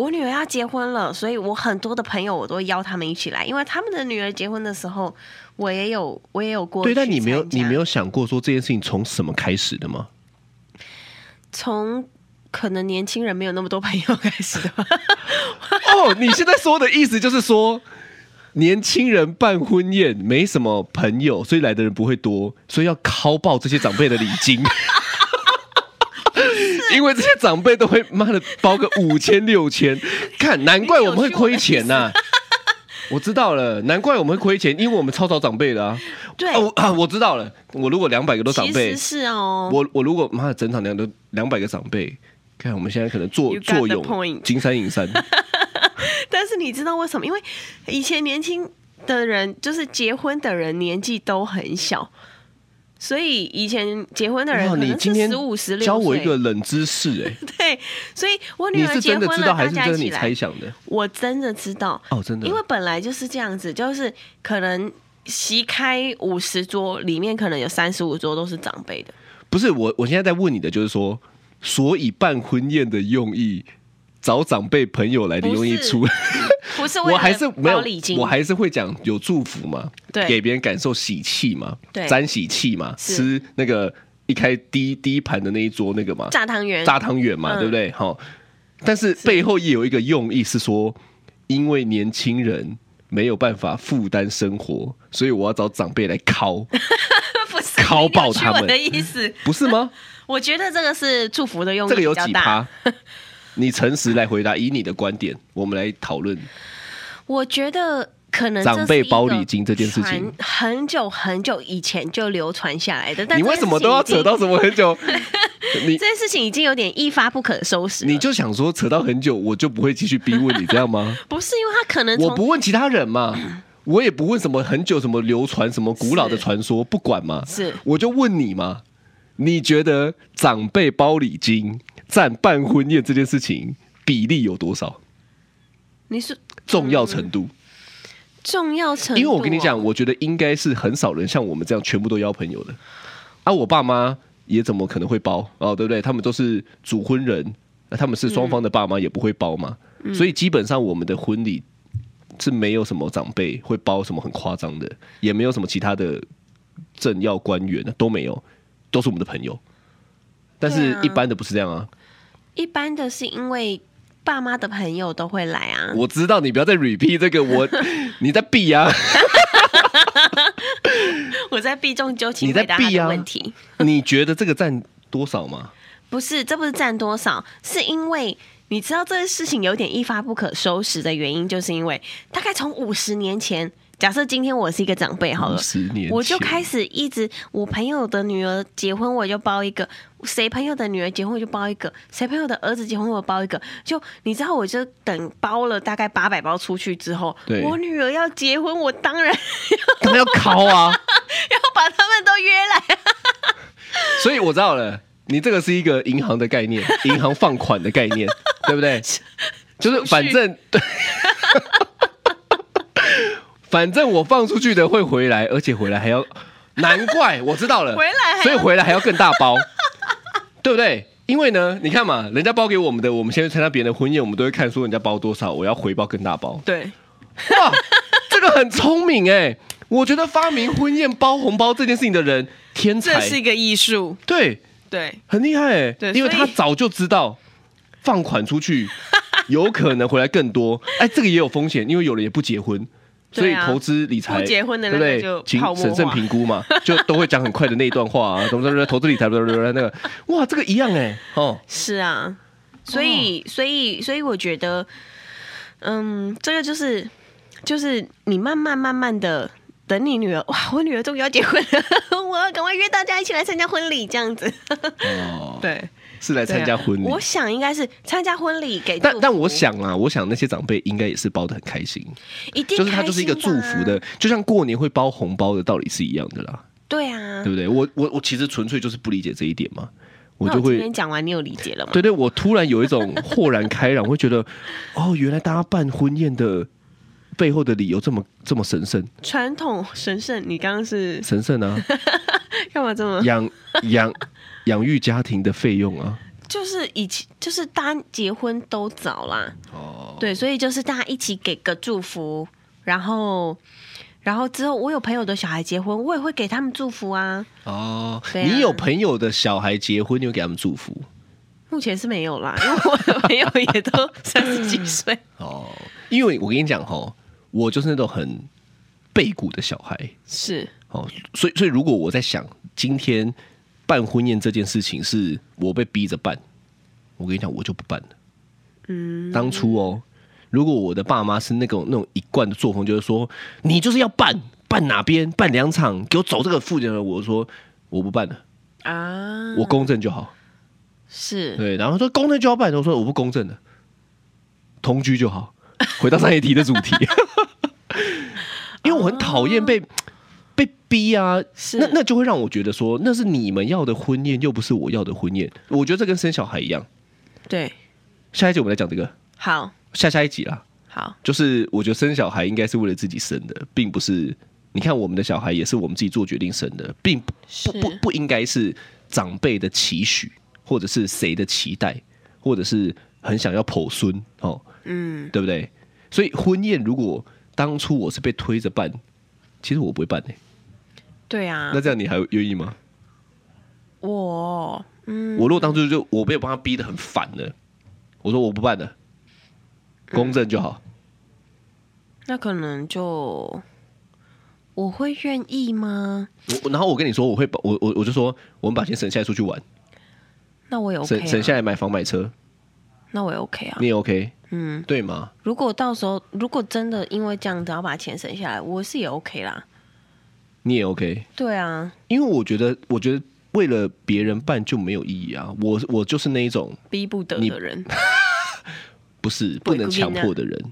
我女儿要结婚了，所以我很多的朋友我都邀他们一起来，因为他们的女儿结婚的时候，我也有我也有过。对，但你没有你没有想过说这件事情从什么开始的吗？从可能年轻人没有那么多朋友开始的吧。哦，你现在说的意思就是说，年轻人办婚宴没什么朋友，所以来的人不会多，所以要敲爆这些长辈的礼金。因为这些长辈都会妈的包个五千六千，看难怪我们会亏钱呐、啊！我知道了，难怪我们会亏钱，因为我们超找长辈的啊。对哦啊，我知道了。我如果两百个都长辈，是哦。我我如果妈的整场两都两百个长辈，看我们现在可能坐坐拥金山银山。但是你知道为什么？因为以前年轻的人就是结婚的人年纪都很小。所以以前结婚的人可能是十五十六岁。教我一个冷知识哎、欸。对，所以我女儿结婚了，知道还是真的你猜想的？我真的知道哦，真的，因为本来就是这样子，就是可能席开五十桌，里面可能有三十五桌都是长辈的。不是我，我现在在问你的就是说，所以办婚宴的用意，找长辈朋友来的用意出。来。不是，我还是没有，我还是会讲有祝福嘛，对，给别人感受喜气嘛，对，沾喜气嘛，吃那个一开第一第一盘的那一桌那个嘛，炸汤圆，炸汤圆嘛，对不对？好，但是背后也有一个用意是说，因为年轻人没有办法负担生活，所以我要找长辈来敲，不是拷爆他们。的意思，不是吗？我觉得这个是祝福的用意，这个有几趴？你诚实来回答，以你的观点，我们来讨论。我觉得可能长辈包礼金这件事情，很久很久以前就流传下来的。但你为什么都要扯到什么很久？你这件事情已经有点一发不可收拾。你就想说扯到很久，我就不会继续逼问你这样吗？不是，因为他可能我不问其他人嘛，我也不问什么很久什么流传什么古老的传说，不管嘛。是，我就问你嘛，你觉得长辈包礼金占办婚宴这件事情比例有多少？你是重要程度，重要程度，因为我跟你讲，我觉得应该是很少人像我们这样全部都邀朋友的。啊，我爸妈也怎么可能会包哦？对不对？他们都是主婚人，他们是双方的爸妈也不会包嘛。所以基本上我们的婚礼是没有什么长辈会包什么很夸张的，也没有什么其他的政要官员的都没有，都是我们的朋友。但是一般的不是这样啊，一般的是因为。爸妈的朋友都会来啊！我知道你不要再 repeat 这个，我 你在避啊！我在避重就轻你在避啊问题。你觉得这个占多少吗？不是，这不是占多少，是因为你知道这件事情有点一发不可收拾的原因，就是因为大概从五十年前。假设今天我是一个长辈好了，我就开始一直我朋友的女儿结婚我就包一个，谁朋友的女儿结婚我就包一个，谁朋友的儿子结婚我包一个，就你知道我就等包了大概八百包出去之后，我女儿要结婚我当然 要要考啊，要把他们都约来，所以我知道了，你这个是一个银行的概念，银行放款的概念，对不对？就是反正对。反正我放出去的会回来，而且回来还要，难怪我知道了，回来，所以回来还要更大包，对不对？因为呢，你看嘛，人家包给我们的，我们先去参加别人的婚宴，我们都会看说人家包多少，我要回报更大包。对，哇，这个很聪明哎，我觉得发明婚宴包红包这件事情的人天才，这是一个艺术，对。对，很厉害哎，对，因为他早就知道放款出去有可能回来更多，哎，这个也有风险，因为有人也不结婚。所以投资理财，不结婚的那个就？请审慎评估嘛，就都会讲很快的那一段话啊，怎么怎么投资理财，那个哇，这个一样哎，哦，是啊，所以所以所以我觉得，嗯，这个就是就是你慢慢慢慢的等你女儿，哇，我女儿终于要结婚了，我要赶快约大家一起来参加婚礼，这样子，哦，对。是来参加婚礼，我想应该是参加婚礼给。但但我想啊，我想那些长辈应该也是包的很开心，一定就是他就是一个祝福的，就像过年会包红包的道理是一样的啦。对啊，对不对？我我我其实纯粹就是不理解这一点嘛，我就会。今天讲完，你有理解了吗？对对，我突然有一种豁然开朗，会觉得 哦，原来大家办婚宴的背后的理由这么这么神圣，传统神圣。你刚刚是神圣啊？干嘛这么养养？养育家庭的费用啊，就是以前就是大家结婚都早啦，哦，对，所以就是大家一起给个祝福，然后，然后之后我有朋友的小孩结婚，我也会给他们祝福啊。哦，啊、你有朋友的小孩结婚，你会给他们祝福？目前是没有啦，因为我的朋友也都三十几岁。哦，因为我跟你讲哈，我就是那种很背骨的小孩。是哦，所以所以如果我在想今天办婚宴这件事情是我被逼着办，我跟你讲，我就不办了。嗯，当初哦，如果我的爸妈是那种那种一贯的作风，就是说你就是要办办哪边办两场，给我走这个附近的，我说我不办了。啊，我公正就好。是。对，然后说公正就要办，我说我不公正的，同居就好。回到上一题的主题，因为我很讨厌被逼啊，是那那就会让我觉得说那是你们要的婚宴，又不是我要的婚宴。我觉得这跟生小孩一样。对，下一集我们来讲这个。好，下下一集啦。好，就是我觉得生小孩应该是为了自己生的，并不是你看我们的小孩也是我们自己做决定生的，并不不不不应该是长辈的期许。或者是谁的期待，或者是很想要剖孙哦，嗯，对不对？所以婚宴如果当初我是被推着办，其实我不会办呢。对啊，那这样你还愿意吗？我，嗯，我如果当初就我被我帮他逼得很烦了，我说我不办了，公正就好。那可能就我会愿意吗？我然后我跟你说，我会把我我我就说，我们把钱省下来出去玩。那我也 OK，省省下来买房买车，那我也 OK 啊。你也 OK，嗯，对吗？如果到时候如果真的因为这样子要把钱省下来，我是也 OK 啦。你也 OK，对啊，因为我觉得，我觉得为了别人办就没有意义啊。我我就是那一种逼不得的人，不是不能强迫的人。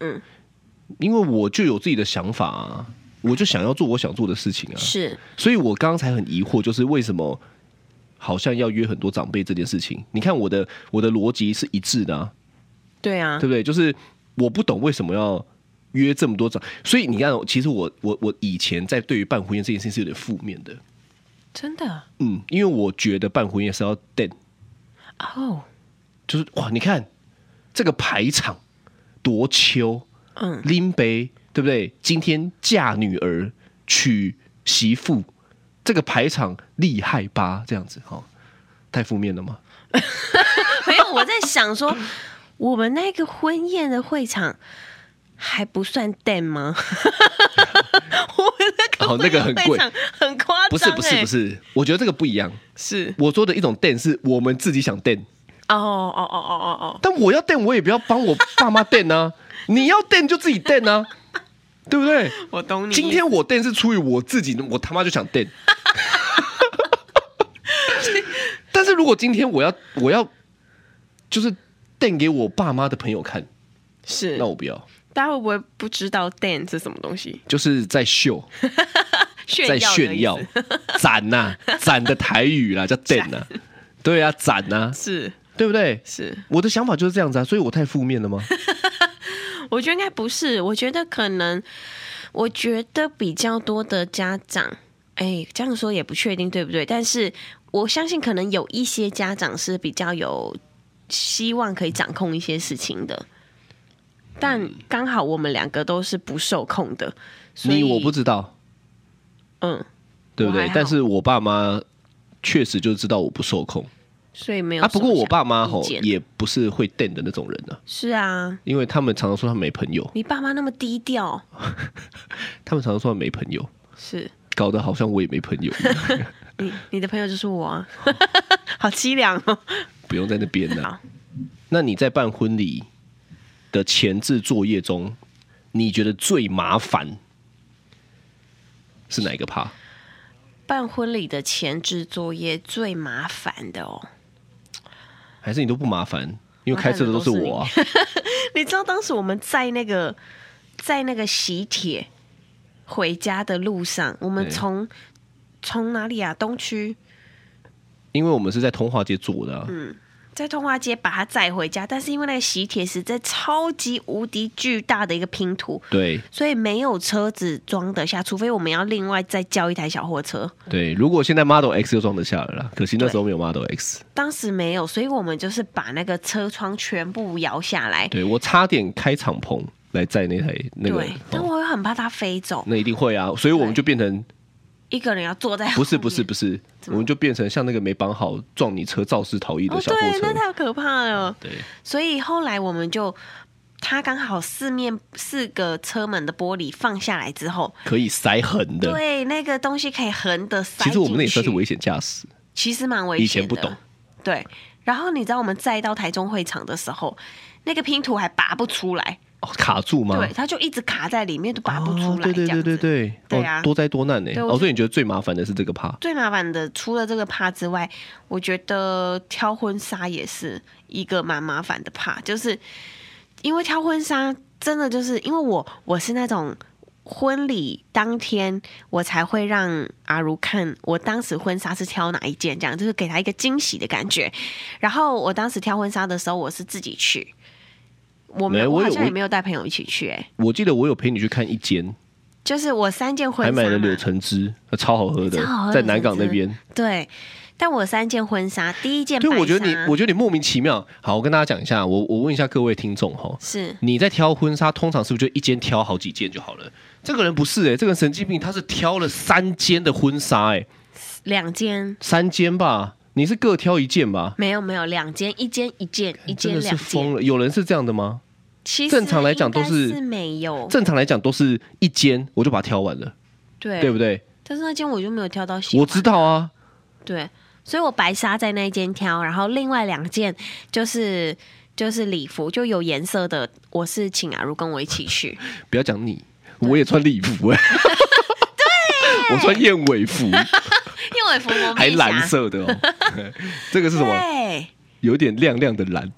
嗯，因为我就有自己的想法啊，我就想要做我想做的事情啊。是，所以我刚刚才很疑惑，就是为什么？好像要约很多长辈这件事情，你看我的我的逻辑是一致的啊，对啊，对不对？就是我不懂为什么要约这么多场，所以你看，其实我我我以前在对于办婚宴这件事情是有点负面的，真的，嗯，因为我觉得办婚宴是要等，哦，就是哇，你看这个排场多秋，嗯，拎杯对不对？今天嫁女儿娶媳妇。这个排场厉害吧？这样子哈，太负面了吗？没有，我在想说，我们那个婚宴的会场还不算 den 吗？我们那个那个很贵，很夸张。不是不是不是，我觉得这个不一样。是我说的一种 den，是我们自己想 den。哦哦哦哦哦哦。但我要 den，我也不要帮我爸妈 den 啊。你要 den 就自己 den 啊。对不对？我懂你。今天我电是出于我自己，我他妈就想电。但是如果今天我要我要就是电给我爸妈的朋友看，是那我不要。大家会不会不知道电是什么东西？就是在秀，在炫耀，展呐，展的台语啦，叫电呐。对啊，展呐，是对不对？是我的想法就是这样子啊，所以我太负面了吗？我觉得应该不是，我觉得可能，我觉得比较多的家长，哎，这样说也不确定对不对？但是我相信，可能有一些家长是比较有希望可以掌控一些事情的，但刚好我们两个都是不受控的。所以你我不知道，嗯，对不对？但是我爸妈确实就知道我不受控。所以没有啊。不过我爸妈吼也不是会电的那种人呢、啊。是啊，因为他们常常说他没朋友。你爸妈那么低调，他们常常说他没朋友，是搞得好像我也没朋友。你你的朋友就是我啊，好凄凉哦。不用在那边呢。那你在办婚礼的前置作业中，你觉得最麻烦是哪一个趴？办婚礼的前置作业最麻烦的哦。还是你都不麻烦，因为开车的都是我啊。你，你知道当时我们在那个在那个喜帖回家的路上，我们从从哪里啊？东区。因为我们是在通化街做的啊。嗯。在通化街把它载回家，但是因为那个喜帖是在超级无敌巨大的一个拼图，对，所以没有车子装得下，除非我们要另外再叫一台小货车。对，如果现在 Model X 就装得下了啦，可惜那时候没有 Model X。当时没有，所以我们就是把那个车窗全部摇下来。对，我差点开敞篷来载那台那个，对，但我又很怕它飞走。那一定会啊，所以我们就变成。一个人要坐在不是不是不是，我们就变成像那个没绑好撞你车肇事逃逸的哦，小货对，那。太可怕了。对，所以后来我们就，他刚好四面四个车门的玻璃放下来之后，可以塞横的。对，那个东西可以横的塞。其实我们那也算是危险驾驶。其实蛮危险的。以前不懂。对，然后你知道我们载到台中会场的时候，那个拼图还拔不出来。哦，卡住吗？对，它就一直卡在里面，都拔不出来。哦、对对对对对，对多灾多难呢。哦，所以你觉得最麻烦的是这个趴？最麻烦的，除了这个趴之外，我觉得挑婚纱也是一个蛮麻烦的趴，就是因为挑婚纱真的就是因为我我是那种婚礼当天我才会让阿如看我当时婚纱是挑哪一件，这样就是给他一个惊喜的感觉。然后我当时挑婚纱的时候，我是自己去。我没，我好像也没有带朋友一起去哎、欸。我记得我有陪你去看一间，就是我三件婚纱，还买了柳橙汁，超好喝的，在南港那边。对，但我三件婚纱，第一件对，我觉得你，我觉得你莫名其妙。好，我跟大家讲一下，我我问一下各位听众哈，是你在挑婚纱，通常是不是就一间挑好几件就好了？这个人不是哎、欸，这个神经病，他是挑了三间的婚纱哎、欸，两间，三间吧。你是各挑一件吧？没有没有，两间，一间一件，一间两件。真的是疯了，有人是这样的吗？其实正常来讲都是，是没有。正常来讲都是一间，我就把它挑完了，对对不对？但是那间我就没有挑到喜欢。我知道啊，对，所以我白纱在那一间挑，然后另外两件就是就是礼服，就有颜色的，我是请阿如跟我一起去。不要讲你，我也穿礼服哎、欸，对，我穿燕尾服。还蓝色的哦，这个是什么？对，有点亮亮的蓝，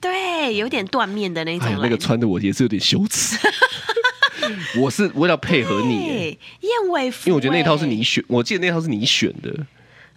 对，有点缎面的那种。那个穿的我也是有点羞耻。我是为了配合你，燕尾服，因为我觉得那套是你选，我记得那套是你选的。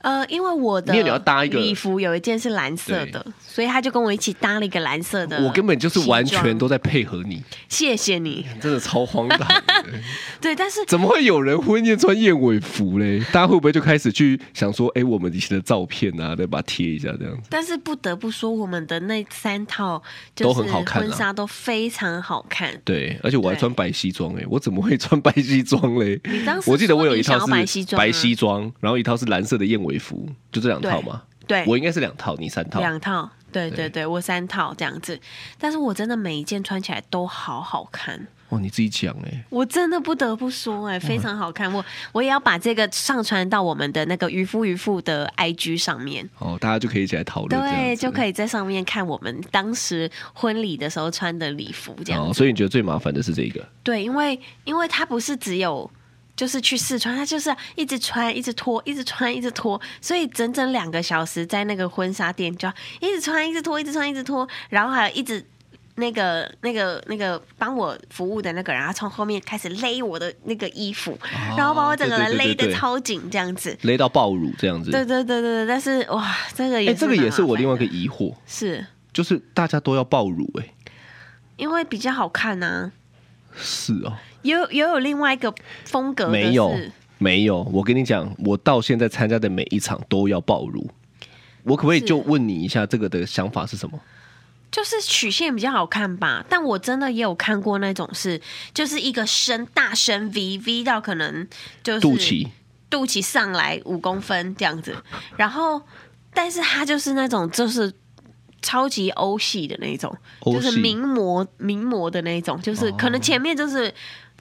呃，因为我的因为你要搭一个礼服，有一件是蓝色的，所以他就跟我一起搭了一个蓝色的。我根本就是完全都在配合你。谢谢你，真的超荒唐。对，但是怎么会有人婚宴穿燕尾服嘞？大家会不会就开始去想说，哎、欸，我们以前的照片啊，再把它贴一下这样子？但是不得不说，我们的那三套都很好看，婚纱都非常好看。对，而且我还穿白西装哎，我怎么会穿白西装嘞？你当时我记得我有一套是白西装，白西装，然后一套是蓝色的燕尾服，就这两套吗。对，我应该是两套，你三套。两套，对对对，我三套这样子。但是我真的每一件穿起来都好好看。哦，你自己讲哎，我真的不得不说哎，非常好看。我我也要把这个上传到我们的那个渔夫渔妇的 IG 上面。哦，大家就可以一起来讨论。对，就可以在上面看我们当时婚礼的时候穿的礼服这样。哦，所以你觉得最麻烦的是这个？对，因为因为它不是只有。就是去试穿，他就是一直穿，一直脱，一直穿，一直脱，所以整整两个小时在那个婚纱店就要一直穿，一直脱，一直穿，一直脱，然后还有一直那个那个那个帮我服务的那个人，他从后面开始勒我的那个衣服，哦、然后把我整个人勒的超紧，这样子勒到爆乳这样子。对对对对对，但是哇，这个也这个也是我另外一个疑惑，是就是大家都要爆乳哎、欸，因为比较好看呐、啊。是哦。有有有另外一个风格的，没有没有。我跟你讲，我到现在参加的每一场都要爆乳。我可不可以就问你一下，这个的想法是什么？就是曲线比较好看吧。但我真的也有看过那种是，就是一个深大深 V V 到可能就是肚脐肚脐上来五公分这样子。然后，但是它就是那种就是超级欧系的那种，就是名模名模的那种，就是可能前面就是。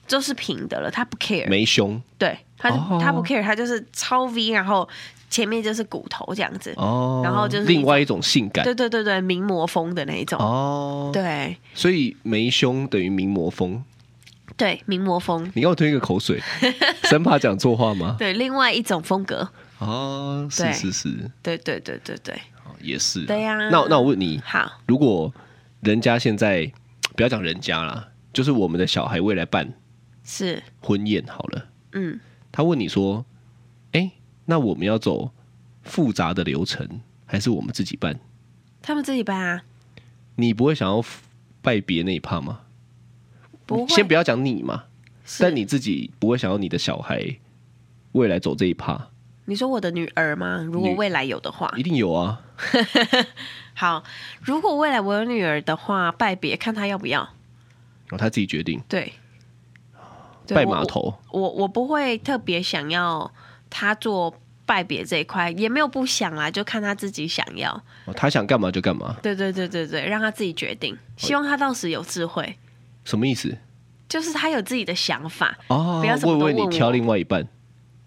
就是平的了，他不 care，没胸，对他、哦、他不 care，他就是超 V，然后前面就是骨头这样子，哦，然后就是另外一种性感，对对对对，名模风的那一种，哦，对，所以没胸等于名模风，对，名模风，你给我吞一个口水，生怕讲错话吗？对，另外一种风格，哦，是是是，对对对对对，也是，对呀、啊，那那我问你，好，如果人家现在不要讲人家啦，就是我们的小孩未来办。是婚宴好了，嗯，他问你说，哎、欸，那我们要走复杂的流程，还是我们自己办？他们自己办啊。你不会想要拜别那一趴吗？不会，先不要讲你嘛，但你自己不会想要你的小孩未来走这一趴？你说我的女儿吗？如果未来有的话，一定有啊。好，如果未来我有女儿的话，拜别看她要不要，哦，她自己决定。对。拜码头，我我，我不会特别想要他做拜别这一块，也没有不想啊，就看他自己想要。哦，他想干嘛就干嘛。对对对对对，让他自己决定。希望他到时有智慧。什么意思？就是他有自己的想法哦，不要什么问我。为你挑另外一半。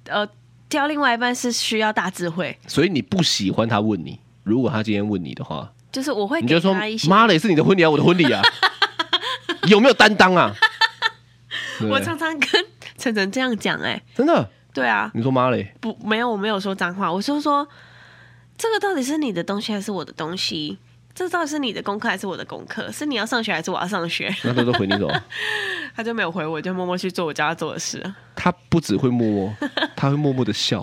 呃，挑另外一半是需要大智慧。所以你不喜欢他问你？如果他今天问你的话，就是我会给你就说。妈嘞，是你的婚礼啊，我的婚礼啊，有没有担当啊？我常常跟晨晨这样讲，哎，真的。对啊，你说妈嘞？不，没有，我没有说脏话。我说说，这个到底是你的东西还是我的东西？这到底是你的功课还是我的功课？是你要上学还是我要上学？那他都回你走，他就没有回我，就默默去做我叫他做的事。他不只会默默，他会默默的笑，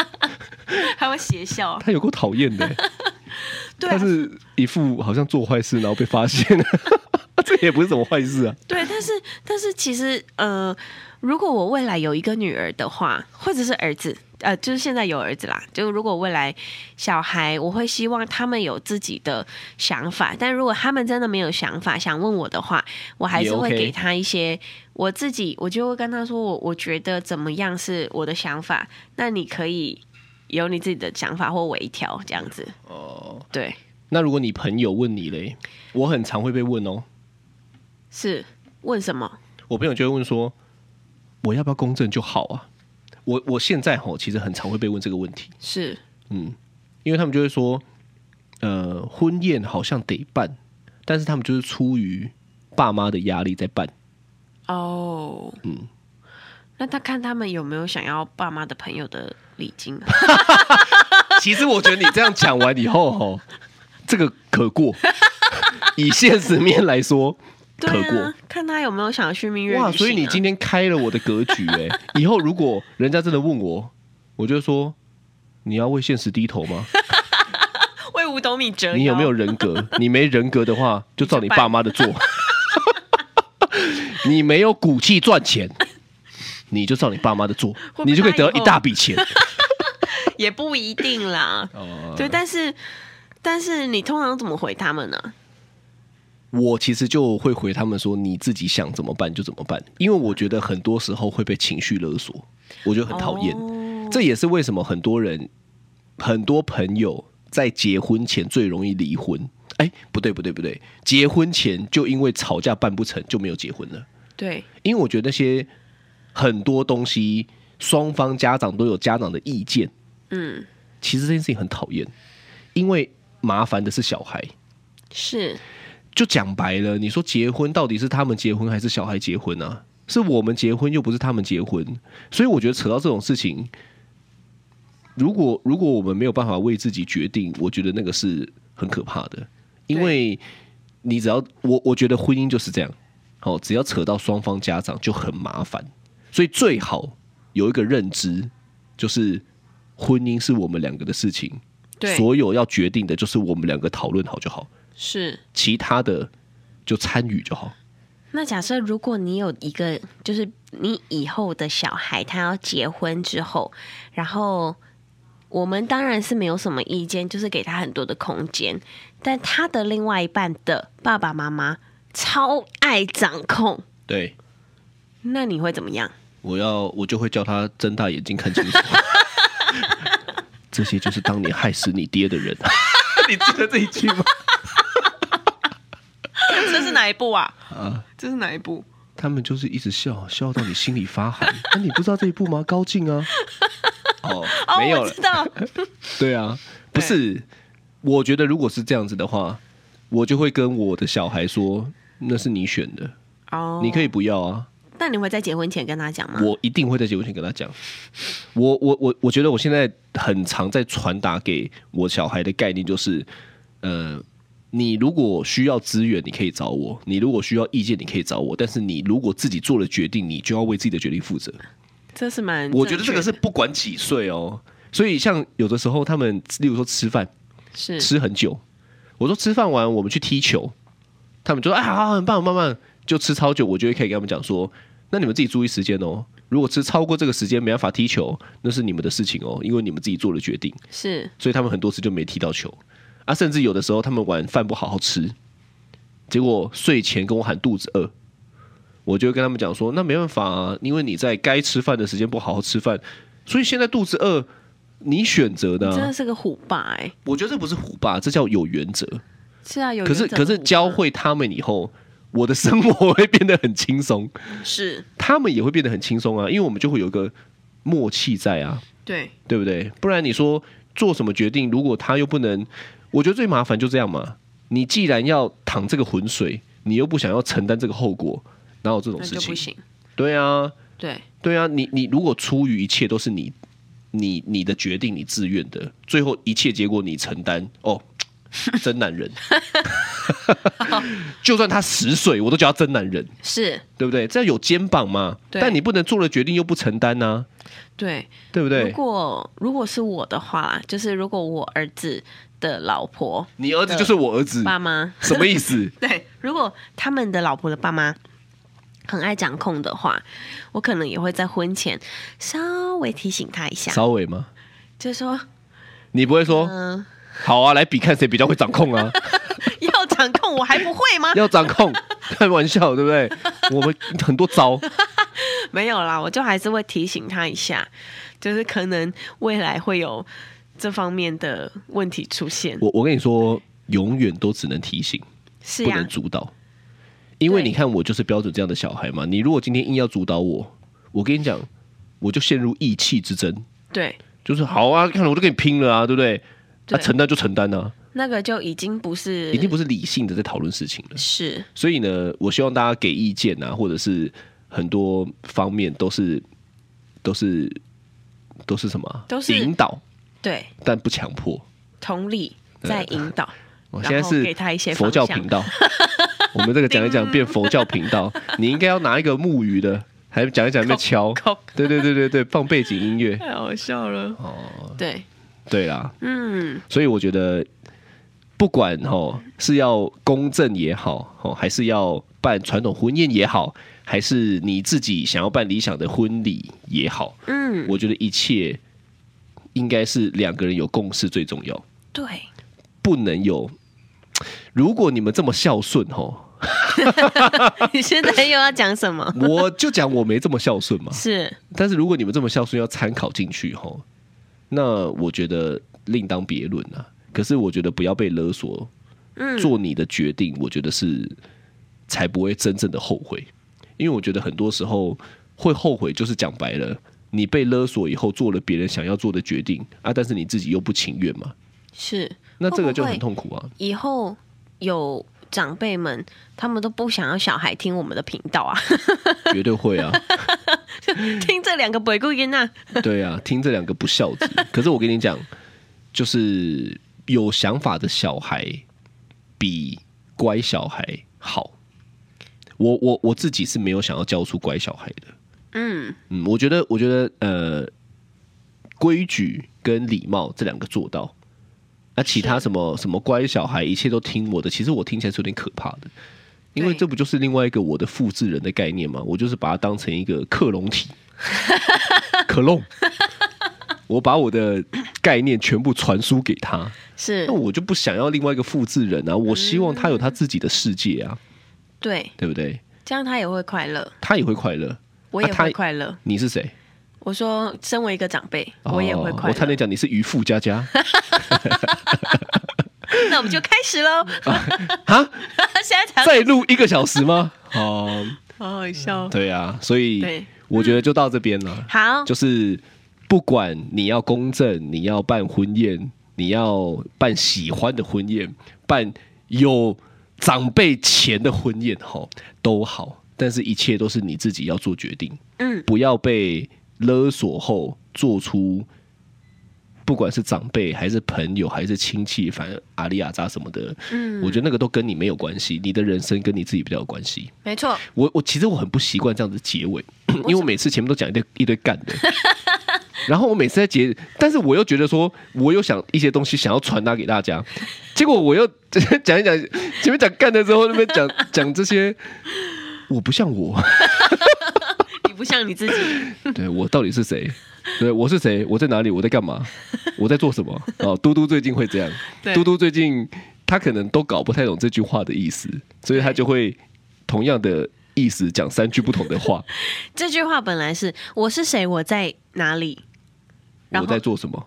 他会邪笑。他有够讨厌的，对啊，他是一副好像做坏事然后被发现，这也不是什么坏事啊。对，但是但是其实呃。如果我未来有一个女儿的话，或者是儿子，呃，就是现在有儿子啦。就如果未来小孩，我会希望他们有自己的想法。但如果他们真的没有想法，想问我的话，我还是会给他一些我自己，我就会跟他说，我我觉得怎么样是我的想法。那你可以有你自己的想法或微调这样子。哦，对。那如果你朋友问你嘞，我很常会被问哦。是问什么？我朋友就会问说。我要不要公证就好啊？我我现在吼，其实很常会被问这个问题。是，嗯，因为他们就会说，呃，婚宴好像得办，但是他们就是出于爸妈的压力在办。哦，嗯，那他看他们有没有想要爸妈的朋友的礼金啊？其实我觉得你这样讲完以后，吼，这个可过。以现实面来说。可过、啊，看他有没有想要去蜜月、啊、哇！所以你今天开了我的格局哎、欸，以后如果人家真的问我，我就说你要为现实低头吗？为五斗米折腰。你有没有人格？你没人格的话，就照你爸妈的做。你没有骨气赚钱，你就照你爸妈的做，你就可以得到一大笔钱。也不一定啦。对，但是但是你通常怎么回他们呢？我其实就会回他们说：“你自己想怎么办就怎么办。”因为我觉得很多时候会被情绪勒索，我觉得很讨厌。Oh. 这也是为什么很多人、很多朋友在结婚前最容易离婚。哎，不对，不对，不对，结婚前就因为吵架办不成就没有结婚了。对，因为我觉得那些很多东西，双方家长都有家长的意见。嗯，其实这件事情很讨厌，因为麻烦的是小孩。是。就讲白了，你说结婚到底是他们结婚还是小孩结婚啊？是我们结婚又不是他们结婚，所以我觉得扯到这种事情，如果如果我们没有办法为自己决定，我觉得那个是很可怕的。因为你只要我我觉得婚姻就是这样，哦，只要扯到双方家长就很麻烦，所以最好有一个认知，就是婚姻是我们两个的事情，对，所有要决定的就是我们两个讨论好就好。是，其他的就参与就好。那假设如果你有一个，就是你以后的小孩他要结婚之后，然后我们当然是没有什么意见，就是给他很多的空间。但他的另外一半的爸爸妈妈超爱掌控，对，那你会怎么样？我要我就会叫他睁大眼睛看清楚，这些就是当年害死你爹的人。你记得这一句吗？这是哪一部啊？啊，这是哪一部？他们就是一直笑，笑到你心里发寒。那、啊、你不知道这一部吗？高进啊。哦，没有了。知道。对啊，不是。我觉得如果是这样子的话，我就会跟我的小孩说，那是你选的。哦。你可以不要啊。那你会在结婚前跟他讲吗？我一定会在结婚前跟他讲。我我我我觉得我现在很常在传达给我小孩的概念就是，呃。你如果需要资源，你可以找我；你如果需要意见，你可以找我。但是你如果自己做了决定，你就要为自己的决定负责。这是蛮……我觉得这个是不管几岁哦。所以像有的时候，他们例如说吃饭是吃很久，我说吃饭完我们去踢球，他们就说：“哎，好，好，很棒，慢慢就吃超久。”我就会可以跟他们讲说：“那你们自己注意时间哦。如果吃超过这个时间没办法踢球，那是你们的事情哦，因为你们自己做了决定。”是，所以他们很多次就没踢到球。啊，甚至有的时候他们晚饭不好好吃，结果睡前跟我喊肚子饿，我就跟他们讲说，那没办法啊，因为你在该吃饭的时间不好好吃饭，所以现在肚子饿，你选择的、啊、真的是个虎爸哎、欸！我觉得这不是虎爸，这叫有原则。是啊，有可是可是教会他们以后，我的生活会变得很轻松，是。他们也会变得很轻松啊，因为我们就会有一个默契在啊，对。对不对？不然你说做什么决定，如果他又不能，我觉得最麻烦就这样嘛。你既然要淌这个浑水，你又不想要承担这个后果，哪有这种事情？不行。对啊，对对啊，你你如果出于一切都是你你你的决定，你自愿的，最后一切结果你承担哦。真男人，就算他十岁，我都叫他真男人，是对不对？这样有肩膀嘛？但你不能做了决定又不承担呢、啊？对，对不对？如果如果是我的话，就是如果我儿子的老婆，你儿子就是我儿子爸妈，什么意思？对，如果他们的老婆的爸妈很爱掌控的话，我可能也会在婚前稍微提醒他一下，稍微吗？就是说，你不会说，嗯、呃。好啊，来比看谁比较会掌控啊！要掌控我还不会吗？要掌控，开玩笑对不对？我们很多招没有啦，我就还是会提醒他一下，就是可能未来会有这方面的问题出现。我我跟你说，永远都只能提醒，是不能主导。因为你看，我就是标准这样的小孩嘛。你如果今天硬要主导我，我跟你讲，我就陷入意气之争。对，就是好啊，看了我都跟你拼了啊，对不对？那、啊、承担就承担呢、啊，那个就已经不是，已经不是理性的在讨论事情了。是，所以呢，我希望大家给意见啊，或者是很多方面都是都是都是什么？都是引导，对，但不强迫，同理在引导。我现在是给他一些佛教频道，我们这个讲一讲变佛教频道，你应该要拿一个木鱼的，还讲一讲在敲，对对对对对，放背景音乐，太好笑了。哦，对。对啦，嗯，所以我觉得，不管哦是要公正也好，哦还是要办传统婚宴也好，还是你自己想要办理想的婚礼也好，嗯，我觉得一切应该是两个人有共识最重要。对，不能有。如果你们这么孝顺，吼，你现在又要讲什么？我就讲我没这么孝顺嘛。是，但是如果你们这么孝顺，要参考进去，吼。那我觉得另当别论啊。可是我觉得不要被勒索，嗯，做你的决定，我觉得是才不会真正的后悔。因为我觉得很多时候会后悔，就是讲白了，你被勒索以后做了别人想要做的决定啊，但是你自己又不情愿嘛。是，那这个就很痛苦啊。以后有长辈们，他们都不想要小孩听我们的频道啊，绝对会啊。听这两个不顾音呐，对啊，听这两个不孝子。可是我跟你讲，就是有想法的小孩比乖小孩好。我我我自己是没有想要教出乖小孩的。嗯嗯，我觉得我觉得呃，规矩跟礼貌这两个做到，那其他什么什么乖小孩，一切都听我的，其实我听起来是有点可怕的。因为这不就是另外一个我的复制人的概念吗？我就是把它当成一个克隆体，克隆，我把我的概念全部传输给他，是，那我就不想要另外一个复制人啊！我希望他有他自己的世界啊，对，对不对？这样他也会快乐，他也会快乐，我也会快乐。你是谁？我说，身为一个长辈，我也会快乐。我差点讲你是渔夫佳佳。那我们就开始喽！啊，现在才再录一个小时吗？哦，好好笑。对啊，所以我觉得就到这边了。好，就是不管你要公证，你要办婚宴，你要办喜欢的婚宴，办有长辈钱的婚宴，哈，都好。但是一切都是你自己要做决定，嗯，不要被勒索后做出。不管是长辈还是朋友还是亲戚，反正阿里阿扎什么的，嗯，我觉得那个都跟你没有关系，你的人生跟你自己比较有关系。没错，我我其实我很不习惯这样子结尾，因为我每次前面都讲一堆一堆干的，然后我每次在结，但是我又觉得说，我又想一些东西想要传达给大家，结果我又讲一讲前面讲干的之后，那边讲讲这些，我不像我，你不像你自己，对，我到底是谁？对，我是谁？我在哪里？我在干嘛？我在做什么？哦，嘟嘟最近会这样。嘟嘟最近他可能都搞不太懂这句话的意思，所以他就会同样的意思讲三句不同的话。这句话本来是“我是谁？我在哪里？”我在做什么？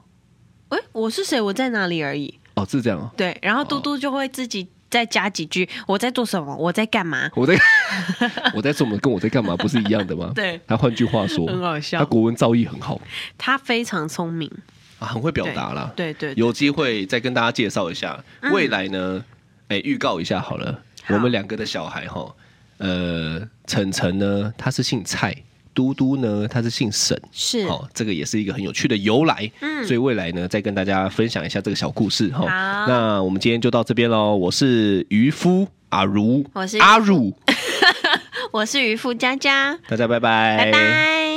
哎，我是谁？我在哪里而已。哦，是这样哦。对，然后嘟嘟就会自己再加几句：“我在做什么？我在干嘛？我在 我在做什么？跟我在干嘛不是一样的吗？” 对。他换句话说，很好笑。他国文造诣很好，他非常聪明啊，很会表达啦。对对，有机会再跟大家介绍一下未来呢。哎，预告一下好了，我们两个的小孩哈，呃，晨晨呢，他是姓蔡。嘟嘟呢，他是姓沈，是。哦，这个也是一个很有趣的由来，嗯，所以未来呢，再跟大家分享一下这个小故事哈。好，那我们今天就到这边喽。我是渔夫阿如，我是。阿如，我是渔夫佳佳，大家拜拜，拜拜。